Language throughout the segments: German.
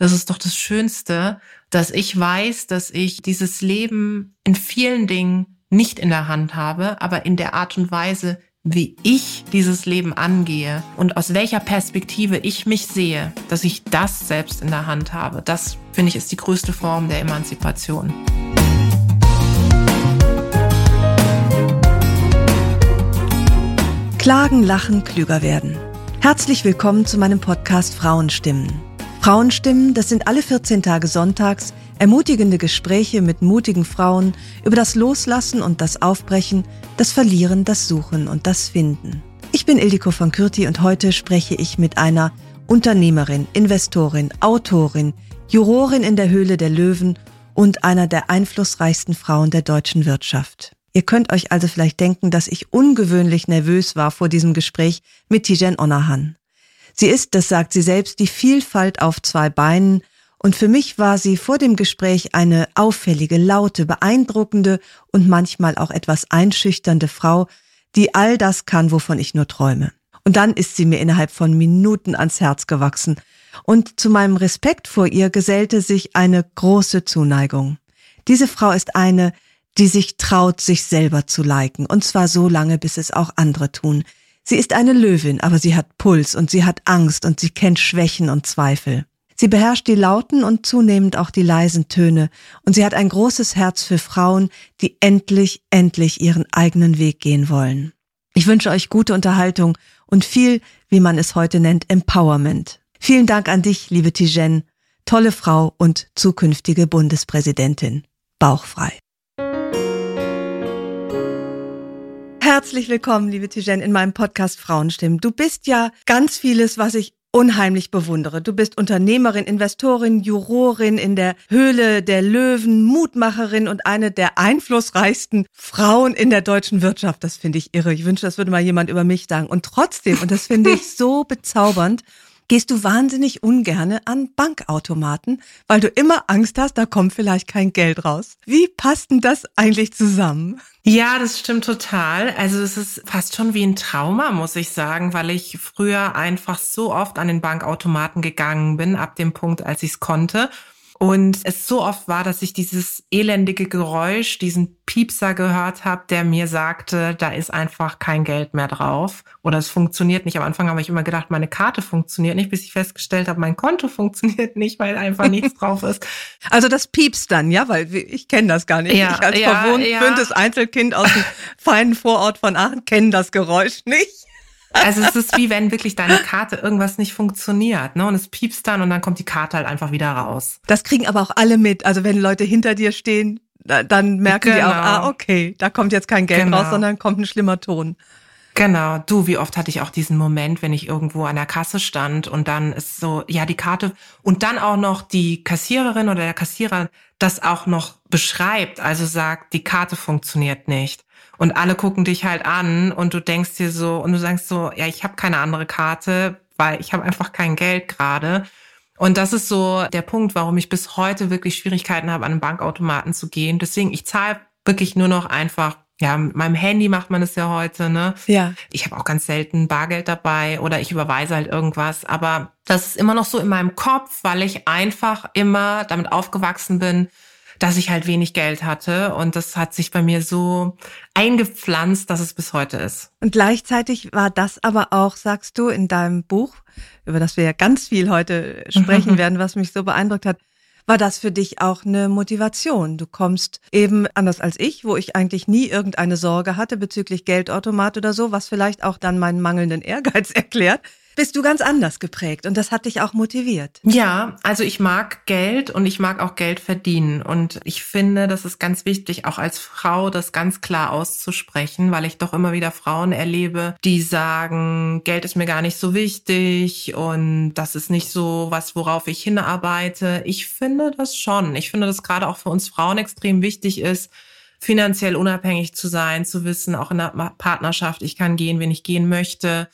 Das ist doch das Schönste, dass ich weiß, dass ich dieses Leben in vielen Dingen nicht in der Hand habe, aber in der Art und Weise, wie ich dieses Leben angehe und aus welcher Perspektive ich mich sehe, dass ich das selbst in der Hand habe. Das finde ich ist die größte Form der Emanzipation. Klagen, lachen, klüger werden. Herzlich willkommen zu meinem Podcast Frauenstimmen. Frauenstimmen, das sind alle 14 Tage sonntags ermutigende Gespräche mit mutigen Frauen über das Loslassen und das Aufbrechen, das Verlieren, das Suchen und das Finden. Ich bin Ildiko von Kürti und heute spreche ich mit einer Unternehmerin, Investorin, Autorin, Jurorin in der Höhle der Löwen und einer der einflussreichsten Frauen der deutschen Wirtschaft. Ihr könnt euch also vielleicht denken, dass ich ungewöhnlich nervös war vor diesem Gespräch mit Tijen Onahan. Sie ist, das sagt sie selbst, die Vielfalt auf zwei Beinen und für mich war sie vor dem Gespräch eine auffällige, laute, beeindruckende und manchmal auch etwas einschüchternde Frau, die all das kann, wovon ich nur träume. Und dann ist sie mir innerhalb von Minuten ans Herz gewachsen. Und zu meinem Respekt vor ihr gesellte sich eine große Zuneigung. Diese Frau ist eine, die sich traut, sich selber zu liken, und zwar so lange, bis es auch andere tun. Sie ist eine Löwin, aber sie hat Puls und sie hat Angst und sie kennt Schwächen und Zweifel. Sie beherrscht die lauten und zunehmend auch die leisen Töne, und sie hat ein großes Herz für Frauen, die endlich, endlich ihren eigenen Weg gehen wollen. Ich wünsche euch gute Unterhaltung und viel, wie man es heute nennt, Empowerment. Vielen Dank an dich, liebe Tijen, tolle Frau und zukünftige Bundespräsidentin. Bauchfrei. Herzlich willkommen, liebe Tijen, in meinem Podcast Frauenstimmen. Du bist ja ganz vieles, was ich unheimlich bewundere. Du bist Unternehmerin, Investorin, Jurorin in der Höhle der Löwen, Mutmacherin und eine der einflussreichsten Frauen in der deutschen Wirtschaft. Das finde ich irre. Ich wünsche, das würde mal jemand über mich sagen. Und trotzdem, und das finde ich so bezaubernd, gehst du wahnsinnig ungerne an Bankautomaten, weil du immer Angst hast, da kommt vielleicht kein Geld raus. Wie passt denn das eigentlich zusammen? Ja, das stimmt total. Also es ist fast schon wie ein Trauma, muss ich sagen, weil ich früher einfach so oft an den Bankautomaten gegangen bin, ab dem Punkt, als ich es konnte. Und es so oft war, dass ich dieses elendige Geräusch, diesen Piepser gehört habe, der mir sagte, da ist einfach kein Geld mehr drauf oder es funktioniert nicht. Am Anfang habe ich immer gedacht, meine Karte funktioniert nicht, bis ich festgestellt habe, mein Konto funktioniert nicht, weil einfach nichts drauf ist. Also das piepst dann, ja, weil ich kenne das gar nicht. Ja, ich als ja, verwöhntes ja. Einzelkind aus dem feinen Vorort von Aachen kenne das Geräusch nicht. Also es ist wie wenn wirklich deine Karte irgendwas nicht funktioniert, ne? Und es piepst dann und dann kommt die Karte halt einfach wieder raus. Das kriegen aber auch alle mit. Also wenn Leute hinter dir stehen, dann merken genau. die auch, ah, okay, da kommt jetzt kein Geld genau. raus, sondern kommt ein schlimmer Ton. Genau, du, wie oft hatte ich auch diesen Moment, wenn ich irgendwo an der Kasse stand und dann ist so, ja, die Karte und dann auch noch die Kassiererin oder der Kassierer das auch noch beschreibt, also sagt, die Karte funktioniert nicht. Und alle gucken dich halt an und du denkst dir so, und du sagst so, ja, ich habe keine andere Karte, weil ich habe einfach kein Geld gerade. Und das ist so der Punkt, warum ich bis heute wirklich Schwierigkeiten habe, an einen Bankautomaten zu gehen. Deswegen, ich zahle wirklich nur noch einfach ja, mit meinem Handy macht man es ja heute, ne? Ja. Ich habe auch ganz selten Bargeld dabei oder ich überweise halt irgendwas. Aber das ist immer noch so in meinem Kopf, weil ich einfach immer damit aufgewachsen bin, dass ich halt wenig Geld hatte. Und das hat sich bei mir so eingepflanzt, dass es bis heute ist. Und gleichzeitig war das aber auch, sagst du, in deinem Buch, über das wir ja ganz viel heute sprechen werden, was mich so beeindruckt hat, war das für dich auch eine Motivation. Du kommst eben anders als ich, wo ich eigentlich nie irgendeine Sorge hatte bezüglich Geldautomat oder so, was vielleicht auch dann meinen mangelnden Ehrgeiz erklärt bist du ganz anders geprägt und das hat dich auch motiviert. Ja, also ich mag Geld und ich mag auch Geld verdienen und ich finde, das ist ganz wichtig, auch als Frau das ganz klar auszusprechen, weil ich doch immer wieder Frauen erlebe, die sagen, Geld ist mir gar nicht so wichtig und das ist nicht so was, worauf ich hinarbeite. Ich finde das schon. Ich finde, dass gerade auch für uns Frauen extrem wichtig ist, finanziell unabhängig zu sein, zu wissen, auch in der Partnerschaft, ich kann gehen, wenn ich gehen möchte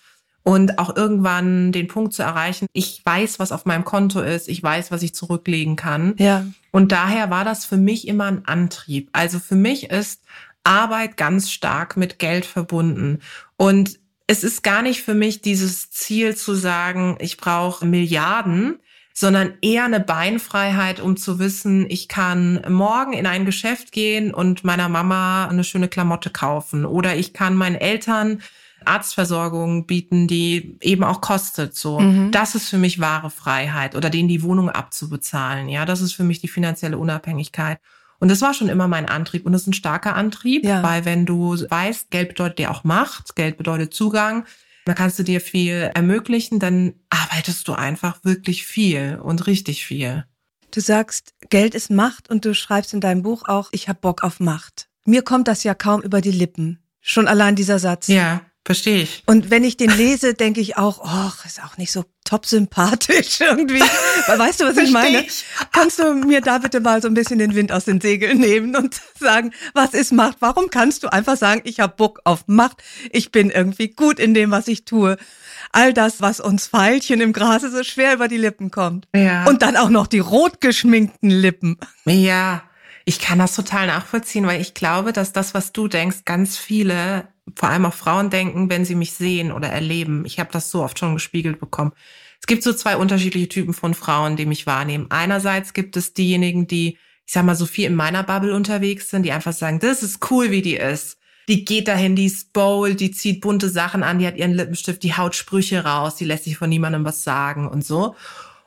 und auch irgendwann den Punkt zu erreichen, ich weiß, was auf meinem Konto ist, ich weiß, was ich zurücklegen kann. Ja. Und daher war das für mich immer ein Antrieb. Also für mich ist Arbeit ganz stark mit Geld verbunden. Und es ist gar nicht für mich dieses Ziel zu sagen, ich brauche Milliarden, sondern eher eine Beinfreiheit, um zu wissen, ich kann morgen in ein Geschäft gehen und meiner Mama eine schöne Klamotte kaufen oder ich kann meinen Eltern Arztversorgung bieten, die eben auch kostet. So, mhm. das ist für mich wahre Freiheit oder denen die Wohnung abzubezahlen. Ja, das ist für mich die finanzielle Unabhängigkeit. Und das war schon immer mein Antrieb und das ist ein starker Antrieb, ja. weil wenn du weißt, Geld bedeutet dir auch Macht, Geld bedeutet Zugang, da kannst du dir viel ermöglichen, dann arbeitest du einfach wirklich viel und richtig viel. Du sagst, Geld ist Macht und du schreibst in deinem Buch auch, ich habe Bock auf Macht. Mir kommt das ja kaum über die Lippen. Schon allein dieser Satz. Ja, verstehe ich. Und wenn ich den lese, denke ich auch, oh, ist auch nicht so top sympathisch irgendwie. Weißt du, was ich meine? Ich. Kannst du mir da bitte mal so ein bisschen den Wind aus den Segeln nehmen und sagen, was ist Macht? Warum kannst du einfach sagen, ich habe Bock auf Macht, ich bin irgendwie gut in dem, was ich tue? All das, was uns Pfeilchen im Grase so schwer über die Lippen kommt. Ja. Und dann auch noch die rot geschminkten Lippen. Ja, ich kann das total nachvollziehen, weil ich glaube, dass das, was du denkst, ganz viele vor allem auch Frauen denken, wenn sie mich sehen oder erleben. Ich habe das so oft schon gespiegelt bekommen. Es gibt so zwei unterschiedliche Typen von Frauen, die mich wahrnehmen. Einerseits gibt es diejenigen, die, ich sag mal, so viel in meiner Bubble unterwegs sind, die einfach sagen, das ist cool, wie die ist. Die geht dahin, die ist bold, die zieht bunte Sachen an, die hat ihren Lippenstift, die haut Sprüche raus, die lässt sich von niemandem was sagen und so.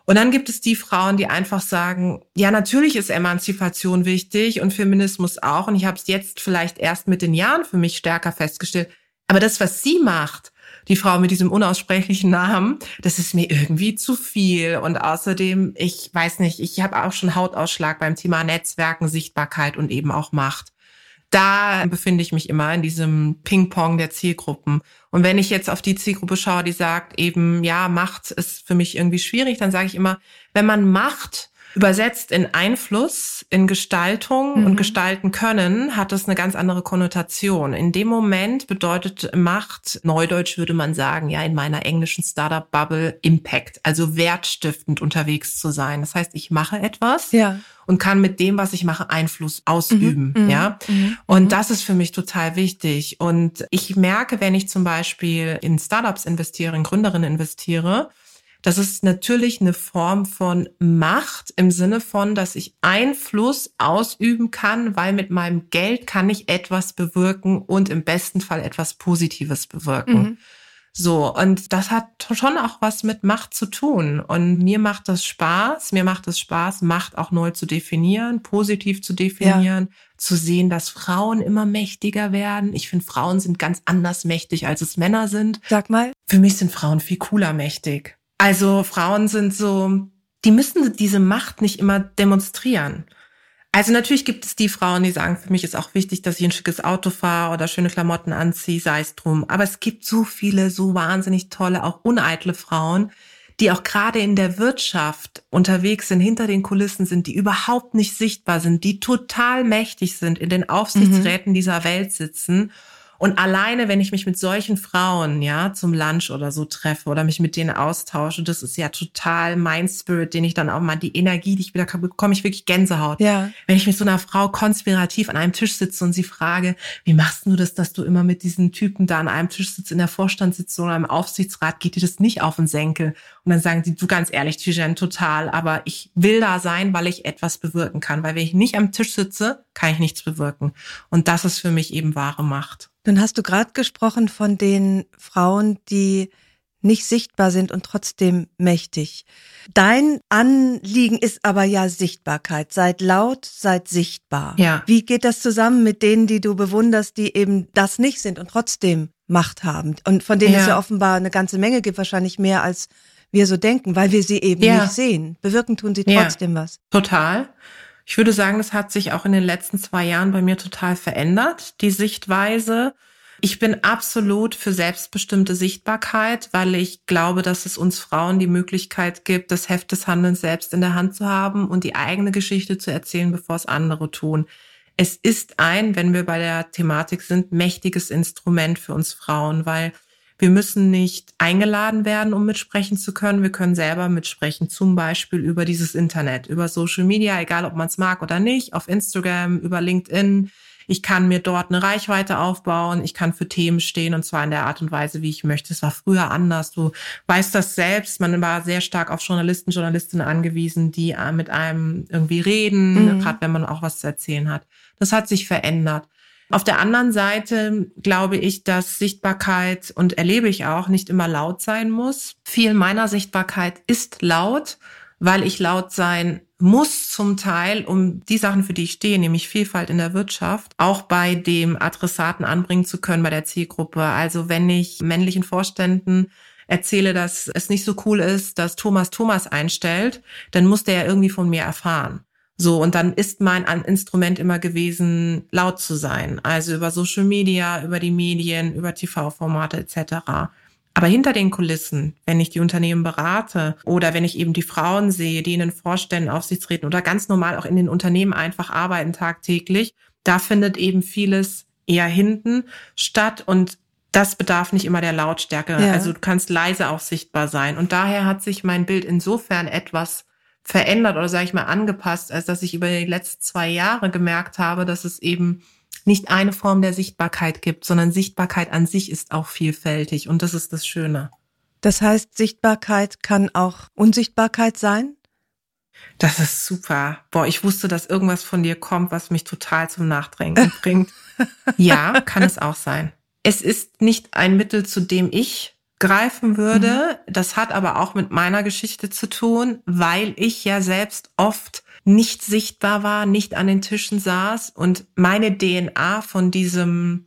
Und dann gibt es die Frauen, die einfach sagen, ja, natürlich ist Emanzipation wichtig und Feminismus auch. Und ich habe es jetzt vielleicht erst mit den Jahren für mich stärker festgestellt. Aber das, was sie macht, die Frau mit diesem unaussprechlichen Namen, das ist mir irgendwie zu viel. Und außerdem, ich weiß nicht, ich habe auch schon Hautausschlag beim Thema Netzwerken, Sichtbarkeit und eben auch Macht da befinde ich mich immer in diesem Ping-Pong der Zielgruppen. Und wenn ich jetzt auf die Zielgruppe schaue, die sagt eben, ja, Macht ist für mich irgendwie schwierig, dann sage ich immer, wenn man Macht übersetzt in Einfluss, in Gestaltung mhm. und gestalten können, hat das eine ganz andere Konnotation. In dem Moment bedeutet Macht, neudeutsch würde man sagen, ja, in meiner englischen Startup-Bubble Impact, also wertstiftend unterwegs zu sein. Das heißt, ich mache etwas. Ja und kann mit dem, was ich mache, Einfluss ausüben. Mhm, mhm ja. Mhm, und mhm. das ist für mich total wichtig. Und ich merke, wenn ich zum Beispiel in Startups investiere, in Gründerinnen investiere, das ist natürlich eine Form von Macht im Sinne von, dass ich Einfluss ausüben kann, weil mit meinem Geld kann ich etwas bewirken und im besten Fall etwas Positives bewirken. Mhm. So, und das hat schon auch was mit Macht zu tun. Und mir macht das Spaß, mir macht es Spaß, Macht auch neu zu definieren, positiv zu definieren, ja. zu sehen, dass Frauen immer mächtiger werden. Ich finde, Frauen sind ganz anders mächtig, als es Männer sind. Sag mal. Für mich sind Frauen viel cooler mächtig. Also Frauen sind so, die müssen diese Macht nicht immer demonstrieren. Also natürlich gibt es die Frauen, die sagen, für mich ist auch wichtig, dass ich ein schickes Auto fahre oder schöne Klamotten anziehe, sei es drum. Aber es gibt so viele, so wahnsinnig tolle, auch uneitle Frauen, die auch gerade in der Wirtschaft unterwegs sind, hinter den Kulissen sind, die überhaupt nicht sichtbar sind, die total mächtig sind, in den Aufsichtsräten mhm. dieser Welt sitzen und alleine, wenn ich mich mit solchen Frauen, ja, zum Lunch oder so treffe oder mich mit denen austausche, das ist ja total mein Spirit, den ich dann auch mal, die Energie, die ich wieder bekomme, ich wirklich Gänsehaut. Ja. Wenn ich mit so einer Frau konspirativ an einem Tisch sitze und sie frage, wie machst du das, dass du immer mit diesen Typen da an einem Tisch sitzt, in der Vorstandssitzung oder im Aufsichtsrat, geht dir das nicht auf den Senkel? Und dann sagen sie, du ganz ehrlich, Tijen, total, aber ich will da sein, weil ich etwas bewirken kann. Weil wenn ich nicht am Tisch sitze, kann ich nichts bewirken. Und das ist für mich eben wahre Macht. Nun hast du gerade gesprochen von den Frauen, die nicht sichtbar sind und trotzdem mächtig. Dein Anliegen ist aber ja Sichtbarkeit. Seid laut, seid sichtbar. Ja. Wie geht das zusammen mit denen, die du bewunderst, die eben das nicht sind und trotzdem Macht haben und von denen ja. es ja offenbar eine ganze Menge gibt, wahrscheinlich mehr als wir so denken, weil wir sie eben ja. nicht sehen. Bewirken tun sie trotzdem ja. was. Total. Ich würde sagen, das hat sich auch in den letzten zwei Jahren bei mir total verändert, die Sichtweise. Ich bin absolut für selbstbestimmte Sichtbarkeit, weil ich glaube, dass es uns Frauen die Möglichkeit gibt, das Heft des Handelns selbst in der Hand zu haben und die eigene Geschichte zu erzählen, bevor es andere tun. Es ist ein, wenn wir bei der Thematik sind, mächtiges Instrument für uns Frauen, weil wir müssen nicht eingeladen werden, um mitsprechen zu können. Wir können selber mitsprechen, zum Beispiel über dieses Internet, über Social Media, egal ob man es mag oder nicht, auf Instagram, über LinkedIn. Ich kann mir dort eine Reichweite aufbauen. Ich kann für Themen stehen und zwar in der Art und Weise, wie ich möchte. Es war früher anders. Du weißt das selbst. Man war sehr stark auf Journalisten, Journalistinnen angewiesen, die äh, mit einem irgendwie reden, mhm. gerade wenn man auch was zu erzählen hat. Das hat sich verändert. Auf der anderen Seite glaube ich, dass Sichtbarkeit und erlebe ich auch nicht immer laut sein muss. Viel meiner Sichtbarkeit ist laut, weil ich laut sein muss zum Teil, um die Sachen, für die ich stehe, nämlich Vielfalt in der Wirtschaft, auch bei dem Adressaten anbringen zu können, bei der Zielgruppe. Also wenn ich männlichen Vorständen erzähle, dass es nicht so cool ist, dass Thomas Thomas einstellt, dann muss der ja irgendwie von mir erfahren. So, und dann ist mein Instrument immer gewesen, laut zu sein. Also über Social Media, über die Medien, über TV-Formate etc. Aber hinter den Kulissen, wenn ich die Unternehmen berate oder wenn ich eben die Frauen sehe, die in den Vorständen, Aufsichtsräten oder ganz normal auch in den Unternehmen einfach arbeiten tagtäglich, da findet eben vieles eher hinten statt und das bedarf nicht immer der Lautstärke. Ja. Also du kannst leise auch sichtbar sein. Und daher hat sich mein Bild insofern etwas verändert oder sage ich mal angepasst, als dass ich über die letzten zwei Jahre gemerkt habe, dass es eben nicht eine Form der Sichtbarkeit gibt, sondern Sichtbarkeit an sich ist auch vielfältig und das ist das Schöne. Das heißt, Sichtbarkeit kann auch Unsichtbarkeit sein? Das ist super. Boah, ich wusste, dass irgendwas von dir kommt, was mich total zum Nachdenken bringt. ja, kann es auch sein. Es ist nicht ein Mittel, zu dem ich greifen würde. Mhm. Das hat aber auch mit meiner Geschichte zu tun, weil ich ja selbst oft nicht sichtbar war, nicht an den Tischen saß und meine DNA von diesem,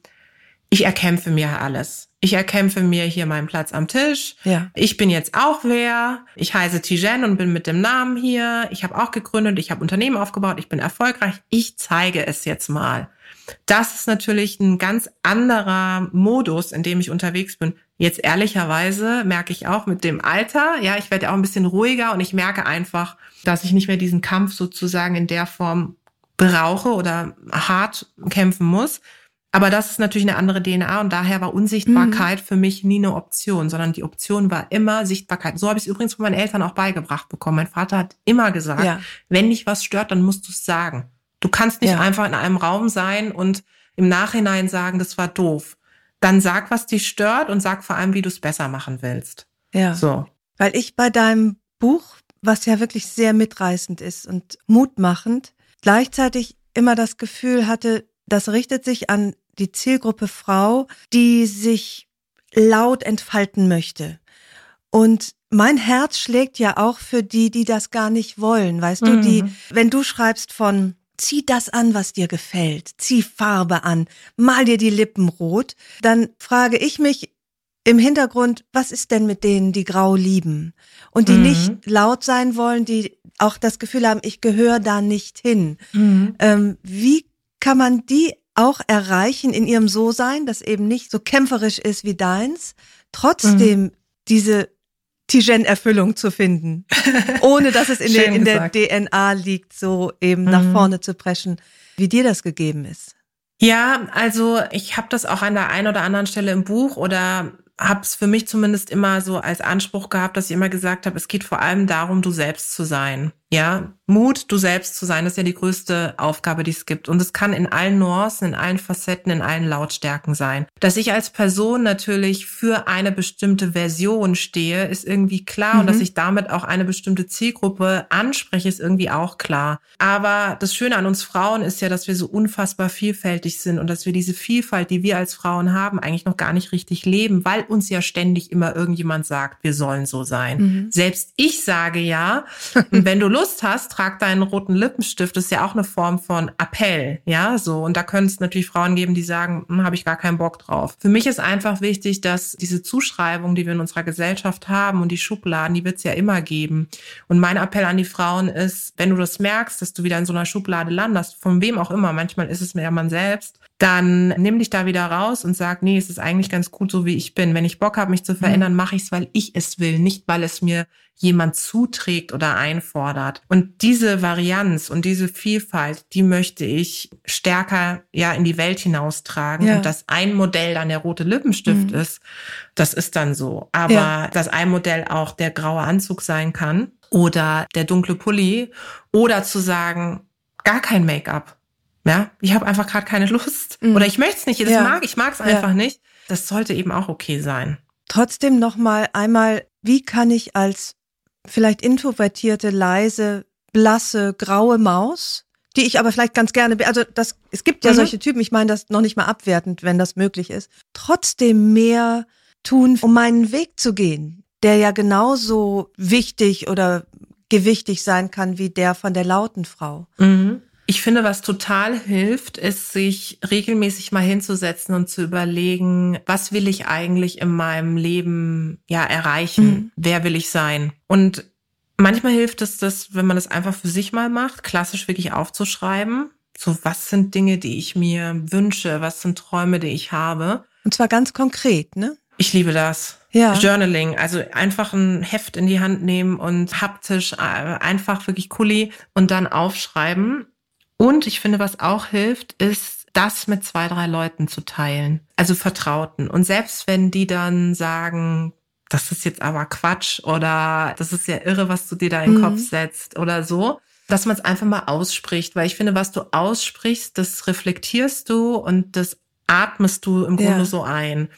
ich erkämpfe mir alles. Ich erkämpfe mir hier meinen Platz am Tisch. Ja. Ich bin jetzt auch wer. Ich heiße Tijen und bin mit dem Namen hier. Ich habe auch gegründet, ich habe Unternehmen aufgebaut, ich bin erfolgreich. Ich zeige es jetzt mal. Das ist natürlich ein ganz anderer Modus, in dem ich unterwegs bin. Jetzt ehrlicherweise merke ich auch mit dem Alter, ja, ich werde auch ein bisschen ruhiger und ich merke einfach, dass ich nicht mehr diesen Kampf sozusagen in der Form brauche oder hart kämpfen muss. Aber das ist natürlich eine andere DNA und daher war Unsichtbarkeit mhm. für mich nie eine Option, sondern die Option war immer Sichtbarkeit. So habe ich es übrigens von meinen Eltern auch beigebracht bekommen. Mein Vater hat immer gesagt, ja. wenn dich was stört, dann musst du es sagen. Du kannst nicht ja. einfach in einem Raum sein und im Nachhinein sagen, das war doof. Dann sag, was dich stört und sag vor allem, wie du es besser machen willst. Ja. So. Weil ich bei deinem Buch, was ja wirklich sehr mitreißend ist und mutmachend, gleichzeitig immer das Gefühl hatte, das richtet sich an die Zielgruppe Frau, die sich laut entfalten möchte. Und mein Herz schlägt ja auch für die, die das gar nicht wollen. Weißt mhm. du, die, mhm. wenn du schreibst von zieh das an, was dir gefällt, zieh Farbe an, mal dir die Lippen rot, dann frage ich mich im Hintergrund, was ist denn mit denen, die grau lieben und die mhm. nicht laut sein wollen, die auch das Gefühl haben, ich gehöre da nicht hin. Mhm. Ähm, wie kann man die auch erreichen in ihrem So-Sein, das eben nicht so kämpferisch ist wie deins, trotzdem mhm. diese Tijen-Erfüllung zu finden, ohne dass es in, der, in der DNA liegt, so eben mhm. nach vorne zu preschen, wie dir das gegeben ist. Ja, also ich habe das auch an der einen oder anderen Stelle im Buch oder habe es für mich zumindest immer so als Anspruch gehabt, dass ich immer gesagt habe, es geht vor allem darum, du selbst zu sein. Ja, Mut, du selbst zu sein, das ist ja die größte Aufgabe, die es gibt. Und es kann in allen Nuancen, in allen Facetten, in allen Lautstärken sein. Dass ich als Person natürlich für eine bestimmte Version stehe, ist irgendwie klar. Mhm. Und dass mhm. ich damit auch eine bestimmte Zielgruppe anspreche, ist irgendwie auch klar. Aber das Schöne an uns Frauen ist ja, dass wir so unfassbar vielfältig sind und dass wir diese Vielfalt, die wir als Frauen haben, eigentlich noch gar nicht richtig leben, weil uns ja ständig immer irgendjemand sagt, wir sollen so sein. Mhm. Selbst ich sage ja, wenn du Lust hast, trag deinen roten Lippenstift. Das ist ja auch eine Form von Appell, ja, so. Und da können es natürlich Frauen geben, die sagen, hm, habe ich gar keinen Bock drauf. Für mich ist einfach wichtig, dass diese Zuschreibung, die wir in unserer Gesellschaft haben und die Schubladen, die wird es ja immer geben. Und mein Appell an die Frauen ist, wenn du das merkst, dass du wieder in so einer Schublade landest, von wem auch immer, manchmal ist es mir ja man selbst, dann nimm dich da wieder raus und sag, nee, es ist eigentlich ganz gut so, wie ich bin. Wenn ich Bock habe, mich zu verändern, mhm. mache ich es, weil ich es will, nicht weil es mir jemand zuträgt oder einfordert. Und diese Varianz und diese Vielfalt, die möchte ich stärker ja in die Welt hinaustragen. Ja. Und dass ein Modell dann der rote Lippenstift mhm. ist, das ist dann so. Aber ja. dass ein Modell auch der graue Anzug sein kann oder der dunkle Pulli oder zu sagen, gar kein Make-up ja, ich habe einfach gerade keine Lust mhm. oder ich möchte es nicht. Das ja. mag ich mag es einfach nicht. Das sollte eben auch okay sein. Trotzdem noch mal einmal, wie kann ich als vielleicht introvertierte, leise, blasse, graue Maus, die ich aber vielleicht ganz gerne, also das, es gibt ja mhm. solche Typen. Ich meine das noch nicht mal abwertend, wenn das möglich ist. Trotzdem mehr tun, um meinen Weg zu gehen, der ja genauso wichtig oder gewichtig sein kann wie der von der lauten Frau. Mhm. Ich finde, was total hilft, ist, sich regelmäßig mal hinzusetzen und zu überlegen, was will ich eigentlich in meinem Leben ja erreichen? Mhm. Wer will ich sein? Und manchmal hilft es das, wenn man das einfach für sich mal macht, klassisch wirklich aufzuschreiben. So, was sind Dinge, die ich mir wünsche? Was sind Träume, die ich habe? Und zwar ganz konkret, ne? Ich liebe das. Ja. Journaling, also einfach ein Heft in die Hand nehmen und haptisch äh, einfach wirklich Kuli und dann aufschreiben. Und ich finde, was auch hilft, ist, das mit zwei, drei Leuten zu teilen. Also Vertrauten. Und selbst wenn die dann sagen, das ist jetzt aber Quatsch oder das ist ja irre, was du dir da in den mhm. Kopf setzt oder so, dass man es einfach mal ausspricht. Weil ich finde, was du aussprichst, das reflektierst du und das atmest du im Grunde ja. so ein.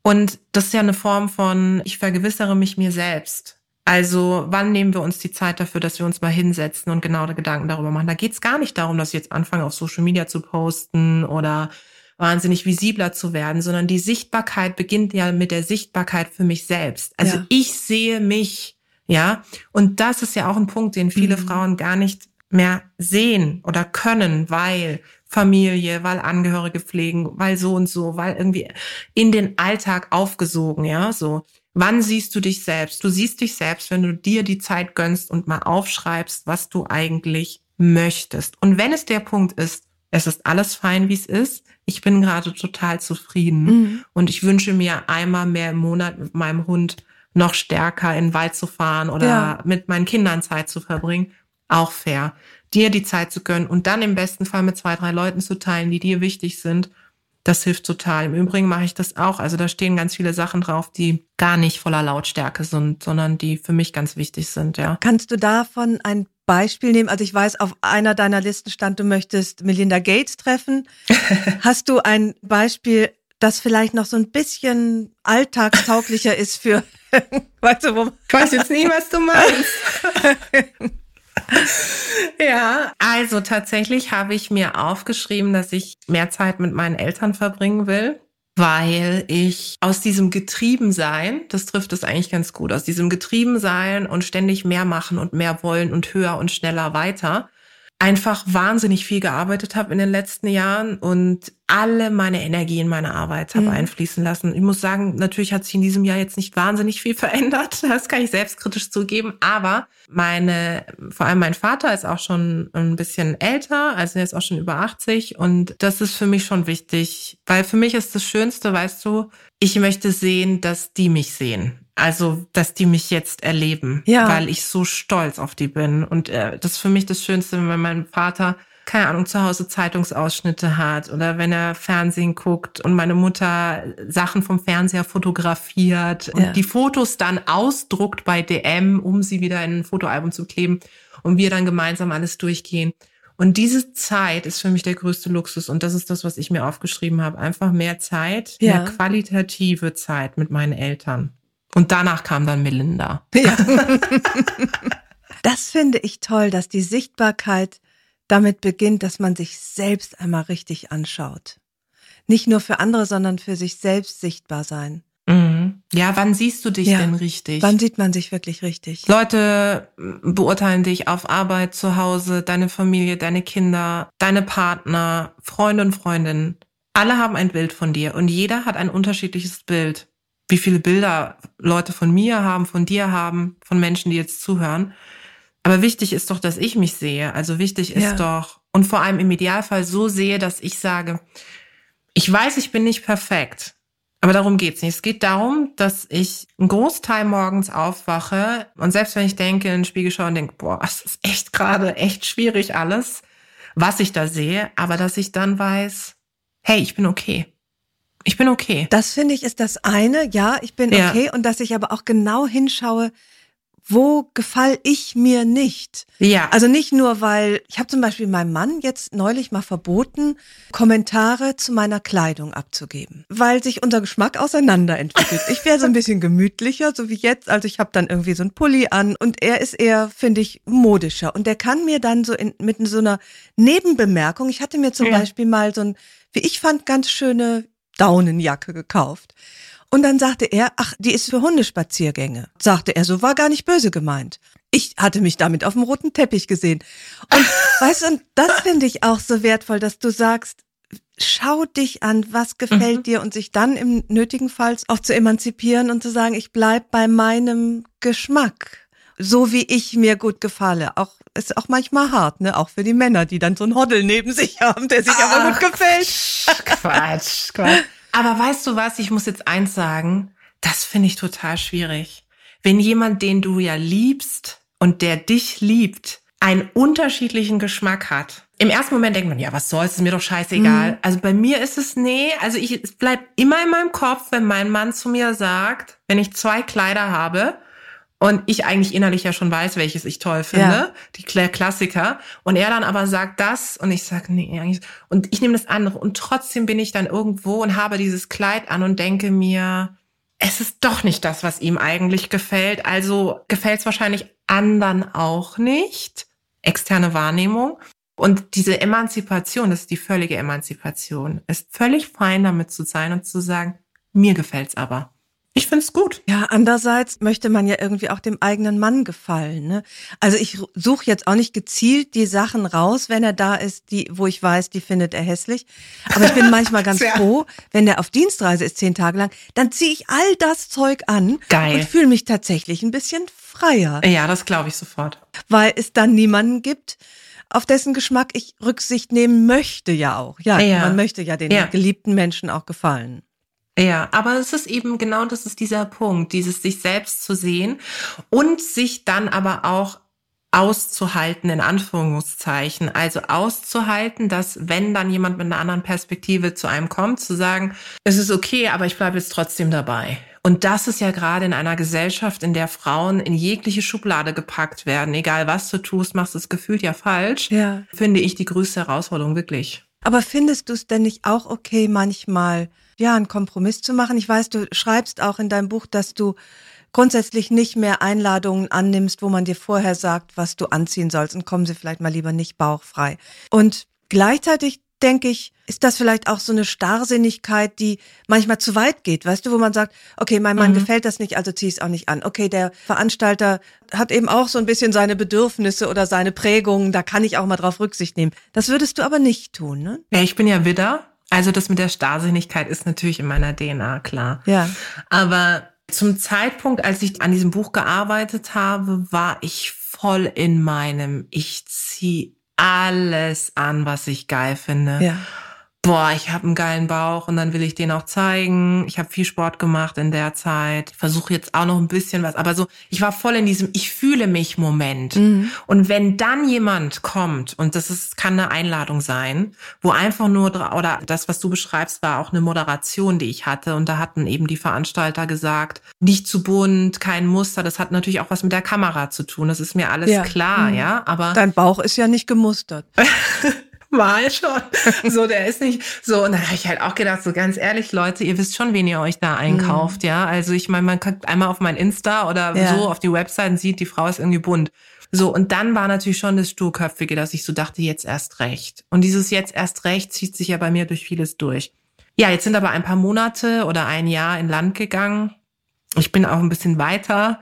Und das ist ja eine Form von, ich vergewissere mich mir selbst. Also wann nehmen wir uns die Zeit dafür, dass wir uns mal hinsetzen und genau Gedanken darüber machen? Da geht es gar nicht darum, dass ich jetzt anfange, auf Social Media zu posten oder wahnsinnig visibler zu werden, sondern die Sichtbarkeit beginnt ja mit der Sichtbarkeit für mich selbst. Also ja. ich sehe mich, ja. Und das ist ja auch ein Punkt, den viele mhm. Frauen gar nicht mehr sehen oder können, weil Familie, weil Angehörige pflegen, weil so und so, weil irgendwie in den Alltag aufgesogen, ja, so. Wann siehst du dich selbst? Du siehst dich selbst, wenn du dir die Zeit gönnst und mal aufschreibst, was du eigentlich möchtest. Und wenn es der Punkt ist, es ist alles fein, wie es ist, ich bin gerade total zufrieden mhm. und ich wünsche mir einmal mehr im Monat mit meinem Hund noch stärker in den Wald zu fahren oder ja. mit meinen Kindern Zeit zu verbringen, auch fair. Dir die Zeit zu gönnen und dann im besten Fall mit zwei, drei Leuten zu teilen, die dir wichtig sind das hilft total. Im Übrigen mache ich das auch. Also da stehen ganz viele Sachen drauf, die gar nicht voller Lautstärke sind, sondern die für mich ganz wichtig sind, ja. Kannst du davon ein Beispiel nehmen? Also ich weiß, auf einer deiner Listen stand, du möchtest Melinda Gates treffen. Hast du ein Beispiel, das vielleicht noch so ein bisschen alltagstauglicher ist für, weißt du, wo Ich weiß jetzt nie, was du meinst. also tatsächlich habe ich mir aufgeschrieben, dass ich mehr Zeit mit meinen Eltern verbringen will, weil ich aus diesem Getriebensein, das trifft es eigentlich ganz gut, aus diesem Getriebensein und ständig mehr machen und mehr wollen und höher und schneller weiter, einfach wahnsinnig viel gearbeitet habe in den letzten Jahren und alle meine Energie in meine Arbeit habe mhm. einfließen lassen. Ich muss sagen, natürlich hat sich in diesem Jahr jetzt nicht wahnsinnig viel verändert. Das kann ich selbstkritisch zugeben. Aber meine, vor allem mein Vater ist auch schon ein bisschen älter, also er ist auch schon über 80 und das ist für mich schon wichtig, weil für mich ist das Schönste, weißt du, ich möchte sehen, dass die mich sehen. Also, dass die mich jetzt erleben, ja. weil ich so stolz auf die bin. Und äh, das ist für mich das Schönste, wenn mein Vater, keine Ahnung, zu Hause Zeitungsausschnitte hat oder wenn er Fernsehen guckt und meine Mutter Sachen vom Fernseher fotografiert und ja. die Fotos dann ausdruckt bei DM, um sie wieder in ein Fotoalbum zu kleben und wir dann gemeinsam alles durchgehen. Und diese Zeit ist für mich der größte Luxus und das ist das, was ich mir aufgeschrieben habe. Einfach mehr Zeit, ja. mehr qualitative Zeit mit meinen Eltern. Und danach kam dann Melinda. Ja. das finde ich toll, dass die Sichtbarkeit damit beginnt, dass man sich selbst einmal richtig anschaut. Nicht nur für andere, sondern für sich selbst sichtbar sein. Mhm. Ja, wann siehst du dich Ja. denn richtig? Wann sieht man sich wirklich richtig? Leute beurteilen dich auf Arbeit, zu Hause, deine Familie, deine Kinder, deine Partner, Freunde und Freundinnen. Alle haben ein Bild von dir und jeder hat ein unterschiedliches Bild. Wie viele Bilder Leute von mir haben, von dir haben, von Menschen, die jetzt zuhören. Aber wichtig ist doch, dass ich mich sehe. Also wichtig ist Ja. doch, und vor allem im Idealfall so sehe, dass ich sage, ich weiß, ich bin nicht perfekt. Aber darum geht's nicht. Es geht darum, dass ich einen Großteil morgens aufwache und selbst wenn ich denke, in den Spiegel schaue und denke, boah, es ist echt gerade echt schwierig alles, was ich da sehe, aber dass ich dann weiß, hey, ich bin okay. Ich bin okay. Das finde ich ist das eine, ja, ich bin Ja. okay und dass ich aber auch genau hinschaue, wo gefall ich mir nicht. Ja, Also nicht nur, weil ich habe zum Beispiel meinem Mann jetzt neulich mal verboten, Kommentare zu meiner Kleidung abzugeben, weil sich unser Geschmack auseinanderentwickelt. Ich wäre so ein bisschen gemütlicher, so wie jetzt. Also ich habe dann irgendwie so ein Pulli an und er ist eher, finde ich, modischer. Und der kann mir dann so in, mit so einer Nebenbemerkung, ich hatte mir zum Ja. Beispiel mal so ein, wie ich fand, ganz schöne Daunenjacke gekauft. Und dann sagte er, ach, die ist für Hundespaziergänge. Sagte er, so war gar nicht böse gemeint. Ich hatte mich damit auf dem roten Teppich gesehen. Und weißt du, und das finde ich auch so wertvoll, dass du sagst, schau dich an, was gefällt Mhm. dir und sich dann im nötigen Fall auch zu emanzipieren und zu sagen, ich bleib bei meinem Geschmack. So wie ich mir gut gefalle. Auch, ist auch manchmal hart, ne? Auch für die Männer, die dann so einen Hoddel neben sich haben, der sich aber gut gefällt. Quatsch, Quatsch. Aber weißt du was, ich muss jetzt eins sagen, das finde ich total schwierig. Wenn jemand, den du ja liebst und der dich liebt, einen unterschiedlichen Geschmack hat. Im ersten Moment denkt man, ja, was soll's, ist mir doch scheißegal. Mhm. Also bei mir ist es, nee, also ich, es bleibt immer in meinem Kopf, wenn mein Mann zu mir sagt, wenn ich zwei Kleider habe und ich eigentlich innerlich ja schon weiß, welches ich toll finde, Ja. die Kla- Klassiker, und er dann aber sagt das und ich sage, nee, eigentlich, und ich nehme das andere und trotzdem bin ich dann irgendwo und habe dieses Kleid an und denke mir, es ist doch nicht das, was ihm eigentlich gefällt, also gefällt es wahrscheinlich anderen auch nicht. Externe Wahrnehmung. Und diese Emanzipation, das ist die völlige Emanzipation, ist völlig fein damit zu sein und zu sagen, mir gefällt's aber. Ich find's gut. Ja, andererseits möchte man ja irgendwie auch dem eigenen Mann gefallen. Ne? Also ich suche jetzt auch nicht gezielt die Sachen raus, wenn er da ist, die, wo ich weiß, die findet er hässlich. Aber ich bin manchmal ganz froh, wenn der auf Dienstreise ist, zehn Tage lang, dann ziehe ich all das Zeug an Geil. und fühle mich tatsächlich ein bisschen freier, Ja, das glaube ich sofort. weil es dann niemanden gibt, auf dessen Geschmack ich Rücksicht nehmen möchte ja auch. Ja, Ja. man möchte ja den Ja. geliebten Menschen auch gefallen. Ja, aber es ist eben genau das ist dieser Punkt, dieses sich selbst zu sehen und sich dann aber auch auszuhalten, in Anführungszeichen. Also auszuhalten, dass wenn dann jemand mit einer anderen Perspektive zu einem kommt, zu sagen, es ist okay, aber ich bleibe jetzt trotzdem dabei. Und das ist ja gerade in einer Gesellschaft, in der Frauen in jegliche Schublade gepackt werden, egal was du tust, machst es gefühlt ja falsch, Ja. finde ich die größte Herausforderung wirklich. Aber findest du es denn nicht auch okay, manchmal ja einen Kompromiss zu machen? Ich weiß, du schreibst auch in deinem Buch, dass du grundsätzlich nicht mehr Einladungen annimmst, wo man dir vorher sagt, was du anziehen sollst und kommen sie vielleicht mal lieber nicht bauchfrei. Und gleichzeitig denke ich, ist das vielleicht auch so eine Starrsinnigkeit, die manchmal zu weit geht, weißt du, wo man sagt, okay, mein Mann Mhm. gefällt das nicht, also zieh es auch nicht an. Okay, der Veranstalter hat eben auch so ein bisschen seine Bedürfnisse oder seine Prägungen, da kann ich auch mal drauf Rücksicht nehmen. Das würdest du aber nicht tun, ne? Ja, ich bin ja Widder. Also das mit der Starrsinnigkeit ist natürlich in meiner DNA, klar. Ja. Aber zum Zeitpunkt, als ich an diesem Buch gearbeitet habe, war ich voll in meinem, ich zieh alles an, was ich geil finde. Ja. Boah, ich habe einen geilen Bauch und dann will ich den auch zeigen. Ich habe viel Sport gemacht in der Zeit. Versuche jetzt auch noch ein bisschen was, aber so, ich war voll in diesem ich fühle mich Moment. Mhm. Und wenn dann jemand kommt und das ist kann eine Einladung sein, wo einfach nur oder das was du beschreibst war auch eine Moderation, die ich hatte und da hatten eben die Veranstalter gesagt, nicht zu bunt, kein Muster, das hat natürlich auch was mit der Kamera zu tun. Das ist mir alles Ja. klar, Mhm. ja, aber Dein Bauch ist ja nicht gemustert. Mal schon. So, der ist nicht so. Und dann habe ich halt auch gedacht, so ganz ehrlich, Leute, ihr wisst schon, wen ihr euch da einkauft, ja. Also ich meine, man guckt einmal auf mein Insta oder Ja. so auf die Website und sieht, die Frau ist irgendwie bunt. So, und dann war natürlich schon das Sturköpfige, dass ich so dachte, jetzt erst recht. Und dieses jetzt erst recht zieht sich ja bei mir durch vieles durch. Ja, jetzt sind aber ein paar Monate oder ein Jahr in Land gegangen. Ich bin auch ein bisschen weiter.